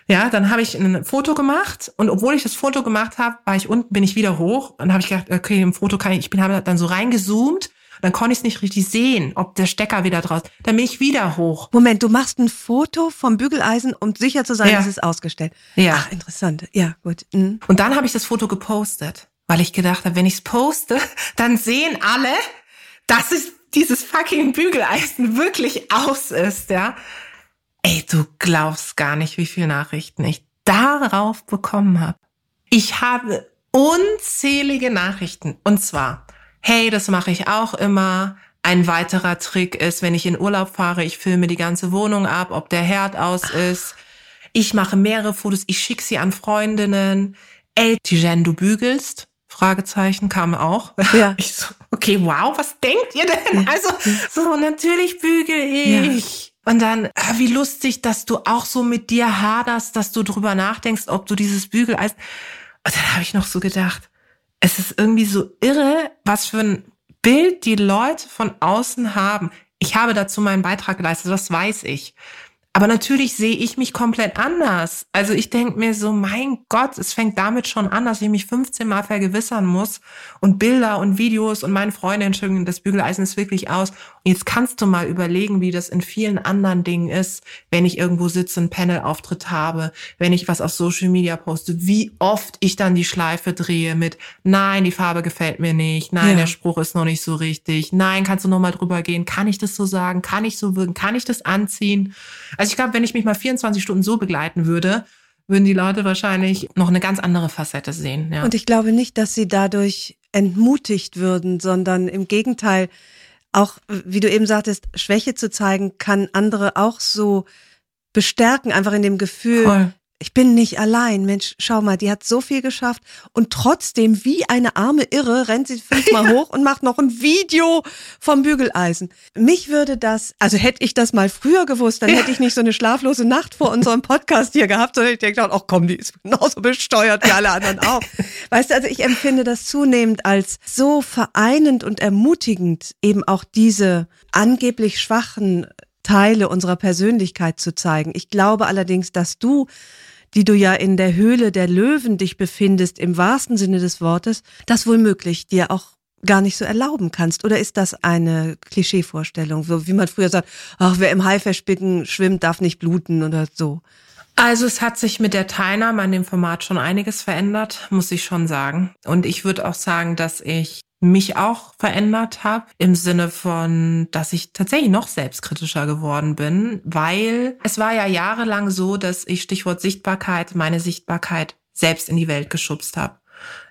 Ja, dann habe ich ein Foto gemacht und obwohl ich das Foto gemacht habe, war ich unten, bin ich wieder hoch und habe ich gedacht, okay, im Foto kann ich, ich bin habe dann so reingezoomt. Dann konnte ich es nicht richtig sehen, ob der Stecker wieder draus. Dann bin ich wieder hoch. Moment, du machst ein Foto vom Bügeleisen, um sicher zu sein, ja. dass es ausgestellt. Ja. Ach, interessant. Ja, gut. Mhm. Und dann habe ich das Foto gepostet, weil ich gedacht habe, wenn ich es poste, dann sehen alle, dass es dieses fucking Bügeleisen wirklich aus ist, ja. Ey, du glaubst gar nicht, wie viele Nachrichten ich darauf bekommen habe. Ich habe unzählige Nachrichten. Und zwar, hey, das mache ich auch immer. Ein weiterer Trick ist, wenn ich in Urlaub fahre, ich filme die ganze Wohnung ab, ob der Herd aus ist. Ich mache mehrere Fotos, ich schicke sie an Freundinnen. Ey, Tijen, du bügelst? Fragezeichen kam auch. Ja. Ich so, okay, wow, was denkt ihr denn? Also, so, natürlich bügel ich. Ja. Und dann, ah, wie lustig, dass du auch so mit dir haderst, dass du drüber nachdenkst, ob du dieses Bügeleisen. Und dann habe ich noch so gedacht, es ist irgendwie so irre, was für ein Bild die Leute von außen haben. Ich habe dazu meinen Beitrag geleistet, das weiß ich. Aber natürlich sehe ich mich komplett anders. Also ich denke mir so, mein Gott, es fängt damit schon an, dass ich mich 15 Mal vergewissern muss und Bilder und Videos und meine Freunde, Entschuldigung, das Bügeleisen ist wirklich aus. Jetzt kannst du mal überlegen, wie das in vielen anderen Dingen ist, wenn ich irgendwo sitze, einen Panel-Auftritt habe, wenn ich was auf Social Media poste, wie oft ich dann die Schleife drehe mit, nein, die Farbe gefällt mir nicht, nein, ja. der Spruch ist noch nicht so richtig, nein, kannst du noch mal drüber gehen, kann ich das so sagen, kann ich so wirken, kann ich das anziehen? Also also ich glaube, wenn ich mich mal 24 Stunden so begleiten würde, würden die Leute wahrscheinlich noch eine ganz andere Facette sehen. Ja. Und ich glaube nicht, dass sie dadurch entmutigt würden, sondern im Gegenteil, auch wie du eben sagtest, Schwäche zu zeigen, kann andere auch so bestärken, einfach in dem Gefühl, Voll ich bin nicht allein. Mensch, schau mal, die hat so viel geschafft und trotzdem wie eine arme Irre rennt sie fünfmal hoch und macht noch ein Video vom Bügeleisen. Mich würde das, also hätte ich das mal früher gewusst, dann hätte ich nicht so eine schlaflose Nacht vor unserem Podcast hier gehabt, sondern ich denke, ach komm, die ist genauso besteuert wie alle anderen auch. Weißt du, also ich empfinde das zunehmend als so vereinend und ermutigend, eben auch diese angeblich schwachen Teile unserer Persönlichkeit zu zeigen. Ich glaube allerdings, dass du die du ja in der Höhle der Löwen dich befindest, im wahrsten Sinne des Wortes, das wohl dir auch gar nicht so erlauben kannst? Oder ist das eine Klischeevorstellung, so wie man früher sagt, ach, wer im Haifischbecken schwimmt, darf nicht bluten oder so? Also es hat sich mit der Teilnahme an dem Format schon einiges verändert, muss ich schon sagen. Und ich würde auch sagen, dass ich mich auch verändert habe im Sinne von, dass ich tatsächlich noch selbstkritischer geworden bin, weil es war ja jahrelang so, dass ich Stichwort Sichtbarkeit, meine Sichtbarkeit selbst in die Welt geschubst habe.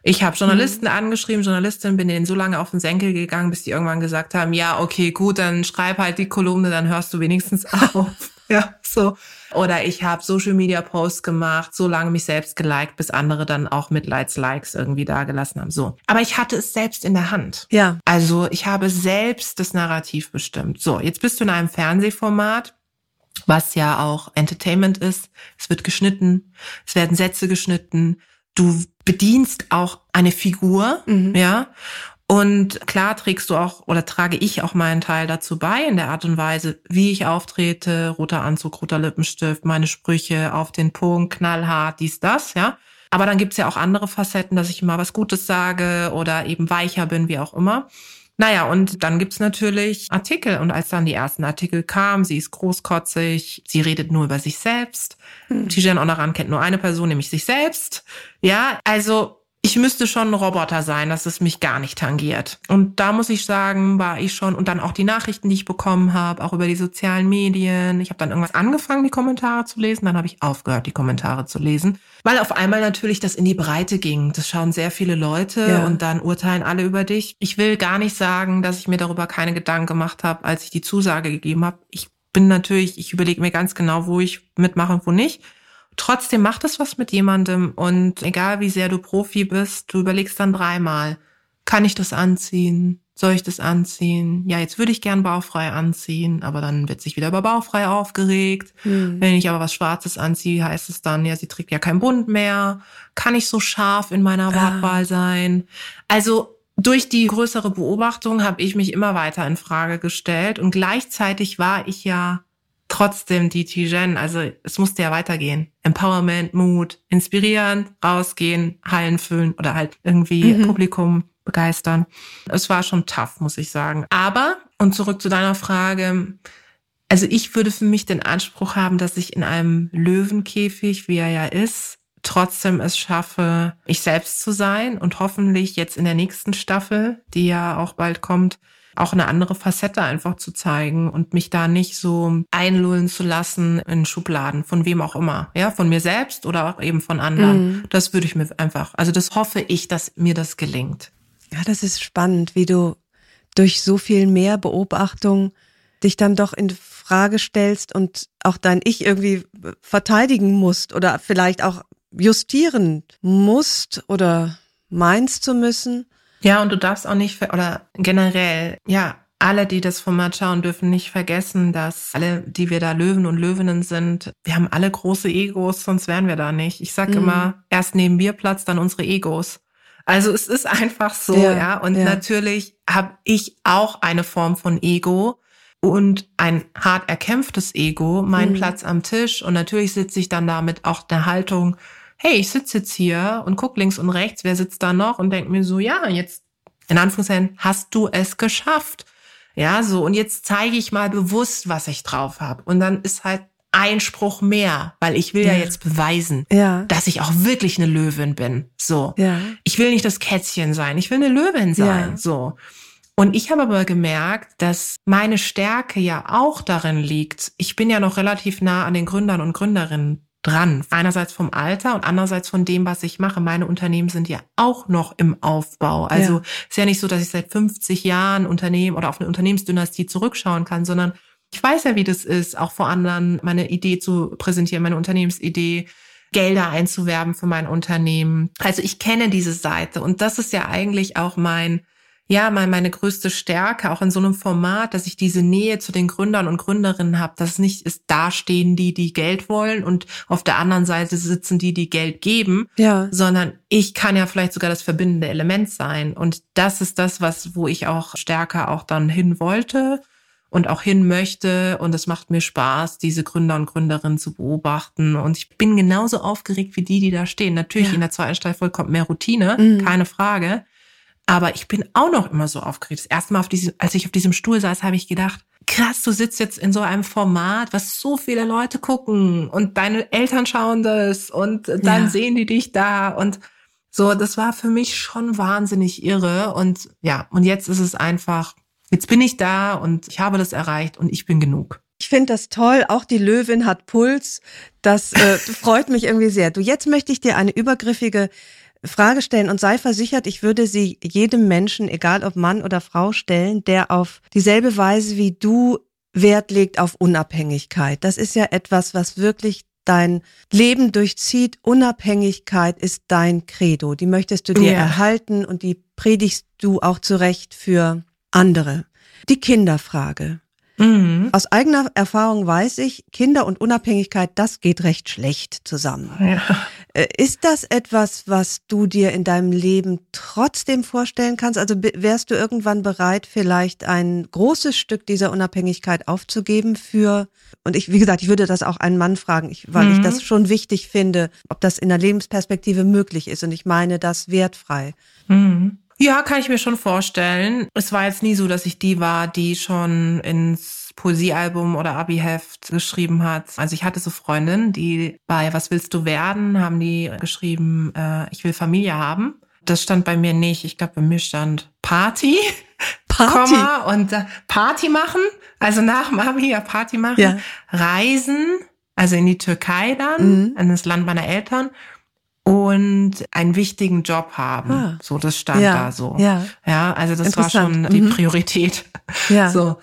Ich habe Journalisten mhm. angeschrieben, Journalistin, bin denen so lange auf den Senkel gegangen, bis die irgendwann gesagt haben, ja, okay, gut, dann schreib halt die Kolumne, dann hörst du wenigstens auf. ja, so. Oder ich habe Social Media Posts gemacht, so lange mich selbst geliked, bis andere dann auch Mitleids Likes irgendwie dagelassen haben. So. Aber ich hatte es selbst in der Hand. Ja. Also ich habe selbst das Narrativ bestimmt. So, jetzt bist du in einem Fernsehformat was ja auch Entertainment ist. Es wird geschnitten, es werden Sätze geschnitten. Du bedienst auch eine Figur, mhm. ja. Und klar trägst du auch oder trage ich auch meinen Teil dazu bei in der Art und Weise, wie ich auftrete, roter Anzug, roter Lippenstift, meine Sprüche auf den Punkt, knallhart, dies, das, ja. Aber dann gibt's ja auch andere Facetten, dass ich immer was Gutes sage oder eben weicher bin, wie auch immer. Naja, und dann gibt's natürlich Artikel. Und als dann die ersten Artikel kamen, sie ist großkotzig, sie redet nur über sich selbst. Hm. Tijen Onaran kennt nur eine Person, nämlich sich selbst. Ja, also ich müsste schon ein Roboter sein, dass es mich gar nicht tangiert. Und da muss ich sagen, war ich schon, und dann auch die Nachrichten, die ich bekommen habe, auch über die sozialen Medien. Ich habe dann irgendwas angefangen, die Kommentare zu lesen, dann habe ich aufgehört, die Kommentare zu lesen, weil auf einmal natürlich das in die Breite ging. Das schauen sehr viele Leute ja. und dann urteilen alle über dich. Ich will gar nicht sagen, dass ich mir darüber keine Gedanken gemacht habe, als ich die Zusage gegeben habe. Ich bin natürlich, ich überlege mir ganz genau, wo ich mitmache und wo nicht. Trotzdem macht es was mit jemandem und egal wie sehr du Profi bist, du überlegst dann dreimal, kann ich das anziehen? Soll ich das anziehen? Ja, jetzt würde ich gern bauchfrei anziehen, aber dann wird sich wieder über bauchfrei aufgeregt. Mhm. Wenn ich aber was Schwarzes anziehe, heißt es dann, ja, sie trägt ja keinen Bund mehr. Kann ich so scharf in meiner ah. Wortwahl sein? Also durch die größere Beobachtung habe ich mich immer weiter in Frage gestellt und gleichzeitig war ich ja trotzdem die Tijen, also es musste ja weitergehen. Empowerment, Mut, inspirieren, rausgehen, Hallen füllen oder halt irgendwie mhm. Publikum begeistern. Es war schon tough, muss ich sagen. Aber, und zurück zu deiner Frage, also ich würde für mich den Anspruch haben, dass ich in einem Löwenkäfig, wie er ja ist, trotzdem es schaffe, ich selbst zu sein und hoffentlich jetzt in der nächsten Staffel, die ja auch bald kommt, auch eine andere Facette einfach zu zeigen und mich da nicht so einlullen zu lassen in Schubladen, von wem auch immer, ja, von mir selbst oder auch eben von anderen. Mhm. Das würde ich mir einfach, also das hoffe ich, dass mir das gelingt. Ja, das ist spannend, wie du durch so viel mehr Beobachtung dich dann doch in Frage stellst und auch dein Ich irgendwie verteidigen musst oder vielleicht auch justieren musst oder meinst zu müssen. Ja, und du darfst auch nicht, oder generell, ja, alle, die das Format schauen, dürfen nicht vergessen, dass alle, die wir da Löwen und Löwinnen sind, wir haben alle große Egos, sonst wären wir da nicht. Ich sag mhm. immer, erst nehmen wir Platz, dann unsere Egos. Also es ist einfach so, ja. ja. Und ja. natürlich habe ich auch eine Form von Ego und ein hart erkämpftes Ego, mein mhm. Platz am Tisch. Und natürlich sitze ich dann damit auch der Haltung, hey, ich sitze jetzt hier und guck links und rechts, wer sitzt da noch und denk mir so, ja, jetzt in Anführungszeichen hast du es geschafft. Ja, so und jetzt zeige ich mal bewusst, was ich drauf habe und dann ist halt ein Spruch mehr, weil ich will ja, ja jetzt beweisen, ja. dass ich auch wirklich eine Löwin bin. So. Ja. Ich will nicht das Kätzchen sein, ich will eine Löwin sein. So. Und ich habe aber gemerkt, dass meine Stärke ja auch darin liegt. Ich bin ja noch relativ nah an den Gründern und Gründerinnen dran. Einerseits vom Alter und andererseits von dem, was ich mache. Meine Unternehmen sind ja auch noch im Aufbau. Also ja. ist ja nicht so, dass ich seit 50 Jahren Unternehmen oder auf eine Unternehmensdynastie zurückschauen kann, sondern ich weiß ja, wie das ist, auch vor anderen meine Idee zu präsentieren, meine Unternehmensidee, Gelder einzuwerben für mein Unternehmen. Also ich kenne diese Seite und das ist ja eigentlich auch mein ja, mal meine größte Stärke, auch in so einem Format, dass ich diese Nähe zu den Gründern und Gründerinnen habe, dass es nicht ist, da stehen die, die Geld wollen und auf der anderen Seite sitzen die, die Geld geben, ja. sondern ich kann ja vielleicht sogar das verbindende Element sein. Und das ist das, was, wo ich auch stärker auch dann hin wollte und auch hin möchte. Und es macht mir Spaß, diese Gründer und Gründerinnen zu beobachten. Und ich bin genauso aufgeregt wie die, die da stehen. Natürlich ja. in der zweiten Staffel kommt mehr Routine, mhm. keine Frage. Aber ich bin auch noch immer so aufgeregt. Das erste Mal, auf diesem, als ich auf diesem Stuhl saß, habe ich gedacht, krass, du sitzt jetzt in so einem Format, was so viele Leute gucken und deine Eltern schauen das und dann ja. sehen die dich da und so, das war für mich schon wahnsinnig irre und ja, und jetzt ist es einfach, jetzt bin ich da und ich habe das erreicht und ich bin genug. Ich finde das toll. Auch die Löwin hat Puls. Das äh, freut mich irgendwie sehr. Du, jetzt möchte ich dir eine übergriffige Frage stellen und sei versichert, ich würde sie jedem Menschen, egal ob Mann oder Frau, stellen, der auf dieselbe Weise wie du Wert legt auf Unabhängigkeit. Das ist ja etwas, was wirklich dein Leben durchzieht. Unabhängigkeit ist dein Credo. Die möchtest du dir ja. erhalten und die predigst du auch zurecht für andere. Die Kinderfrage. Mhm. Aus eigener Erfahrung weiß ich, Kinder und Unabhängigkeit, das geht recht schlecht zusammen. Ja. Äh, ist das etwas, was du dir in deinem Leben trotzdem vorstellen kannst? Also wärst du irgendwann bereit, vielleicht ein großes Stück dieser Unabhängigkeit aufzugeben für, und ich, wie gesagt, ich würde das auch einen Mann fragen, ich, weil mhm. ich das schon wichtig finde, ob das in der Lebensperspektive möglich ist. Und ich meine das wertfrei. Mhm. Ja, kann ich mir schon vorstellen. Es war jetzt nie so, dass ich die war, die schon ins Poesiealbum oder Abiheft geschrieben hat. Also ich hatte so Freundinnen, die bei Was willst du werden, haben die geschrieben, äh, ich will Familie haben. Das stand bei mir nicht. Ich glaube, bei mir stand Party. Party. Komma, und äh, Party machen. Also nach Mami ja Party machen. Ja. Reisen. Also in die Türkei dann, Mhm. in das Land meiner Eltern. Und einen wichtigen Job haben. Ah. So, das stand Ja, da so. ja. Ja, also das war schon die Mhm. Priorität. Ja. So.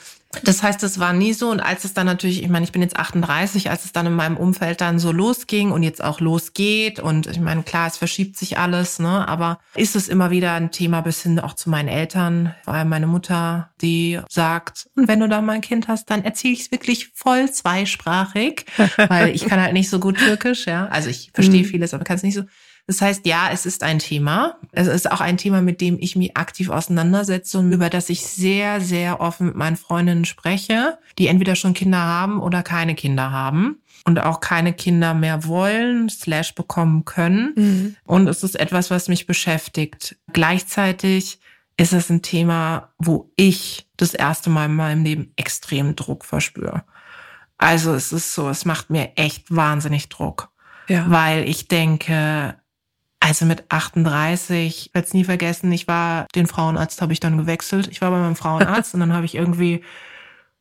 Das heißt, es war nie so. Und als es dann natürlich, ich meine, ich bin jetzt 38, als es dann in meinem Umfeld dann so losging und jetzt auch losgeht. Und ich meine, klar, es verschiebt sich alles, ne? Aber ist es immer wieder ein Thema bis hin auch zu meinen Eltern, vor allem meine Mutter, die sagt, und wenn du da mal ein Kind hast, dann erzähle ich es wirklich voll zweisprachig, weil ich kann halt nicht so gut Türkisch, ja. Also ich verstehe Mhm. vieles, aber kann es nicht so. Das heißt, ja, es ist ein Thema. Es ist auch ein Thema, mit dem ich mich aktiv auseinandersetze und über das ich sehr, sehr offen mit meinen Freundinnen spreche, die entweder schon Kinder haben oder keine Kinder haben und auch keine Kinder mehr wollen, slash bekommen können. Mhm. Und es ist etwas, was mich beschäftigt. Gleichzeitig ist es ein Thema, wo ich das erste Mal in meinem Leben extrem Druck verspüre. Also es ist so, es macht mir echt wahnsinnig Druck Ja. weil ich denke, also mit 38, ich werde es nie vergessen, ich war, den Frauenarzt habe ich dann gewechselt. Ich war bei meinem Frauenarzt und dann habe ich irgendwie,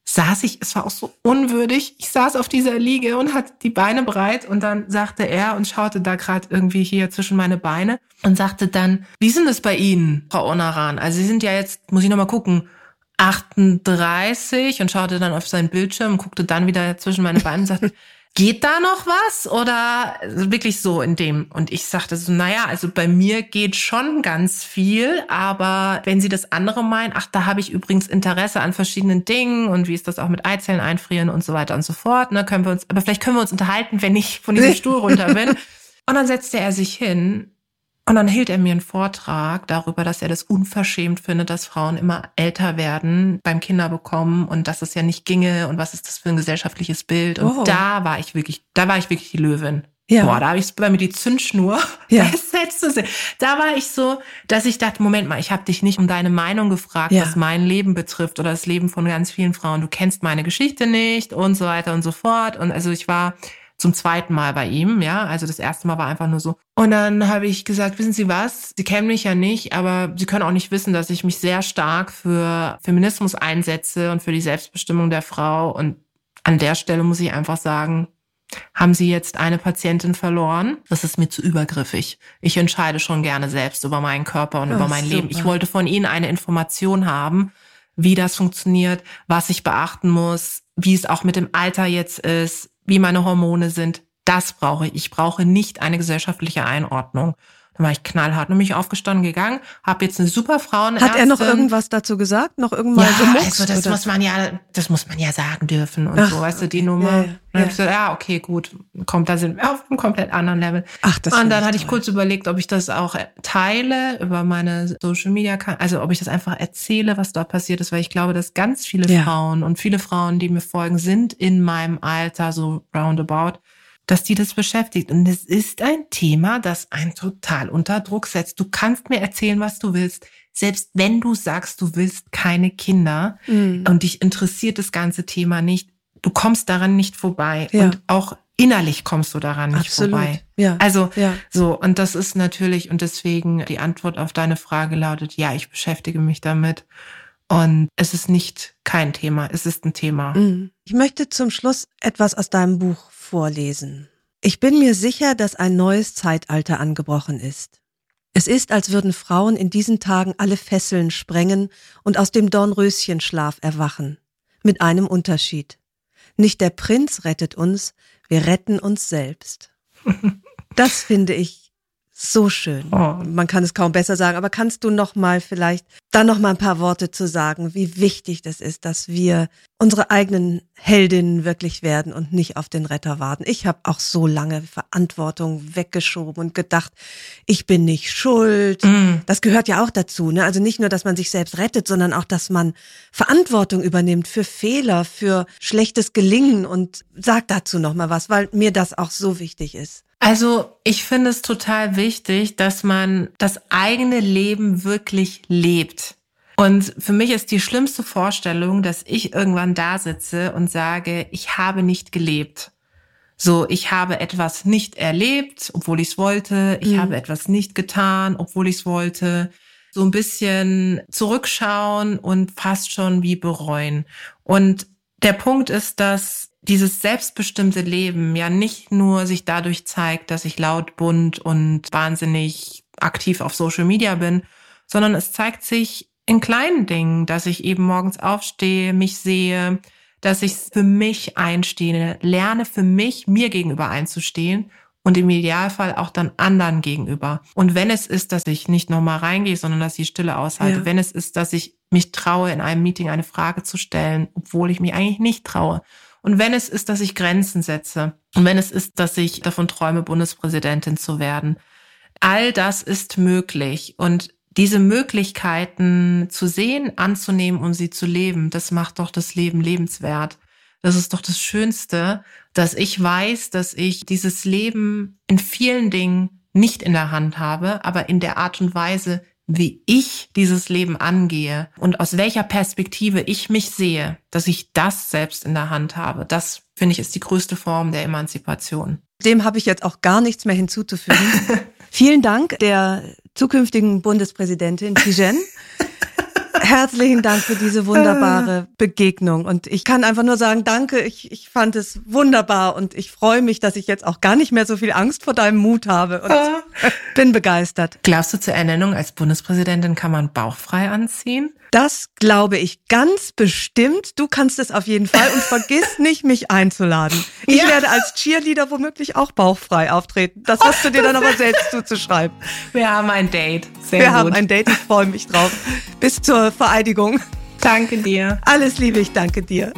saß ich, es war auch so unwürdig, ich saß auf dieser Liege und hatte die Beine breit und dann sagte er und schaute da gerade irgendwie hier zwischen meine Beine und sagte dann, wie ist denn das bei Ihnen, Frau Onaran? Also Sie sind ja jetzt, muss ich nochmal gucken, 38 und schaute dann auf seinen Bildschirm, guckte dann wieder zwischen meine Beine und sagte, geht da noch was? Oder wirklich so in dem? Und ich sagte so, naja, also bei mir geht schon ganz viel, aber wenn Sie das andere meinen, ach, da habe ich übrigens Interesse an verschiedenen Dingen und wie ist das auch mit Eizellen einfrieren und so weiter und so fort, ne, können wir uns, aber vielleicht können wir uns unterhalten, wenn ich von diesem Stuhl runter bin. Und dann setzte er sich hin und dann hielt er mir einen Vortrag darüber, dass er das unverschämt findet, dass Frauen immer älter werden beim Kinderbekommen und dass es ja nicht ginge und was ist das für ein gesellschaftliches Bild. Und Oh. da war ich wirklich, da war ich wirklich die Löwin. Ja. Boah, da habe ich bei mir die Zündschnur. Ja. Da war ich so, dass ich dachte, Moment mal, ich habe dich nicht um deine Meinung gefragt, Ja. was mein Leben betrifft oder das Leben von ganz vielen Frauen. Du kennst meine Geschichte nicht und so weiter und so fort. Und also ich war zum zweiten Mal bei ihm, ja. Also das erste Mal war einfach nur so. Und dann habe ich gesagt, wissen Sie was? Sie kennen mich ja nicht, aber Sie können auch nicht wissen, dass ich mich sehr stark für Feminismus einsetze und für die Selbstbestimmung der Frau. Und an der Stelle muss ich einfach sagen, haben Sie jetzt eine Patientin verloren? Das ist mir zu übergriffig. Ich entscheide schon gerne selbst über meinen Körper und Ah, über mein Leben. super. Ich wollte von Ihnen eine Information haben, wie das funktioniert, was ich beachten muss, wie es auch mit dem Alter jetzt ist, wie meine Hormone sind. Das brauche ich. Ich brauche nicht eine gesellschaftliche Einordnung. Dann war ich knallhart, nämlich aufgestanden gegangen, habe jetzt eine super Frauenärztin. Hat er noch irgendwas dazu gesagt? Noch irgendwann Ja, gemupst? also das oder? muss man ja, das muss man ja sagen dürfen und Ach, so, weißt du, die okay. Nummer. Ja, ja, Und dann ja. ich gesagt, ja, okay, gut, kommt, da sind wir auf einem komplett anderen Level. Ach, das und dann hatte ich toll. kurz überlegt, ob ich das auch teile über meine Social Media, also ob ich das einfach erzähle, was da passiert ist, weil ich glaube, dass ganz viele Ja. Frauen und viele Frauen, die mir folgen, sind in meinem Alter so roundabout, dass die das beschäftigt. Und es ist ein Thema, das einen total unter Druck setzt. Du kannst mir erzählen, was du willst. Selbst wenn du sagst, du willst keine Kinder Mhm. und dich interessiert das ganze Thema nicht, du kommst daran nicht vorbei. Ja. Und auch innerlich kommst du daran nicht Absolut. vorbei. Ja. Also Ja. so, und das ist natürlich, und deswegen die Antwort auf deine Frage lautet, ja, ich beschäftige mich damit. Und es ist nicht kein Thema, es ist ein Thema. Mhm. Ich möchte zum Schluss etwas aus deinem Buch vorlesen. Ich bin mir sicher, dass ein neues Zeitalter angebrochen ist. Es ist, als würden Frauen in diesen Tagen alle Fesseln sprengen und aus dem Dornröschenschlaf erwachen. Mit einem Unterschied. Nicht der Prinz rettet uns, wir retten uns selbst. Das finde ich so schön. Oh. Man kann es kaum besser sagen, aber kannst du noch mal vielleicht da noch mal ein paar Worte zu sagen, wie wichtig das ist, dass wir unsere eigenen Heldinnen wirklich werden und nicht auf den Retter warten. Ich habe auch so lange Verantwortung weggeschoben und gedacht, ich bin nicht schuld. Mm. Das gehört ja auch dazu, ne? Also nicht nur, dass man sich selbst rettet, sondern auch, dass man Verantwortung übernimmt für Fehler, für schlechtes Gelingen und sag dazu noch mal was, weil mir das auch so wichtig ist. Also ich finde es total wichtig, dass man das eigene Leben wirklich lebt. Und für mich ist die schlimmste Vorstellung, dass ich irgendwann da sitze und sage, ich habe nicht gelebt. So, ich habe etwas nicht erlebt, obwohl ich es wollte. Ich mhm. habe etwas nicht getan, obwohl ich es wollte. So ein bisschen zurückschauen und fast schon wie bereuen. Und der Punkt ist, dass dieses selbstbestimmte Leben ja nicht nur sich dadurch zeigt, dass ich laut, bunt und wahnsinnig aktiv auf Social Media bin, sondern es zeigt sich in kleinen Dingen, dass ich eben morgens aufstehe, mich sehe, dass ich für mich einstehe, lerne für mich, mir gegenüber einzustehen und im Idealfall auch dann anderen gegenüber. Und wenn es ist, dass ich nicht nochmal reingehe, sondern dass ich Stille aushalte, ja. wenn es ist, dass ich mich traue, in einem Meeting eine Frage zu stellen, obwohl ich mich eigentlich nicht traue, und wenn es ist, dass ich Grenzen setze und wenn es ist, dass ich davon träume, Bundespräsidentin zu werden, all das ist möglich. Und diese Möglichkeiten zu sehen, anzunehmen und sie zu leben, das macht doch das Leben lebenswert. Das ist doch das Schönste, dass ich weiß, dass ich dieses Leben in vielen Dingen nicht in der Hand habe, aber in der Art und Weise, wie ich dieses Leben angehe und aus welcher Perspektive ich mich sehe, dass ich das selbst in der Hand habe, das finde ich ist die größte Form der Emanzipation. Dem habe ich jetzt auch gar nichts mehr hinzuzufügen. Vielen Dank der zukünftigen Bundespräsidentin Tijen. Herzlichen Dank für diese wunderbare Begegnung. Und ich kann einfach nur sagen, danke. Ich, ich fand es wunderbar und ich freue mich, dass ich jetzt auch gar nicht mehr so viel Angst vor deinem Mut habe und ah. bin begeistert. Glaubst du, zur Ernennung als Bundespräsidentin kann man bauchfrei anziehen? Das glaube ich ganz bestimmt. Du kannst es auf jeden Fall und vergiss nicht, mich einzuladen. Ich ja. werde als Cheerleader womöglich auch bauchfrei auftreten. Das hast du dir dann aber selbst zuzuschreiben. Wir haben ein Date. Sehr Wir gut. haben ein Date. Ich freue mich drauf. Bis zur Vereidigung. Danke dir. Alles Liebe, ich danke dir.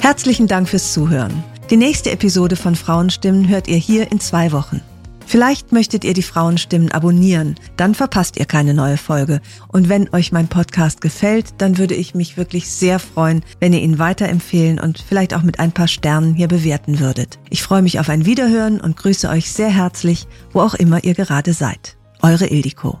Herzlichen Dank fürs Zuhören. Die nächste Episode von Frauenstimmen hört ihr hier in zwei Wochen. Vielleicht möchtet ihr die Frauenstimmen abonnieren, dann verpasst ihr keine neue Folge. Und wenn euch mein Podcast gefällt, dann würde ich mich wirklich sehr freuen, wenn ihr ihn weiterempfehlen und vielleicht auch mit ein paar Sternen hier bewerten würdet. Ich freue mich auf ein Wiederhören und grüße euch sehr herzlich, wo auch immer ihr gerade seid. Eure Ildiko.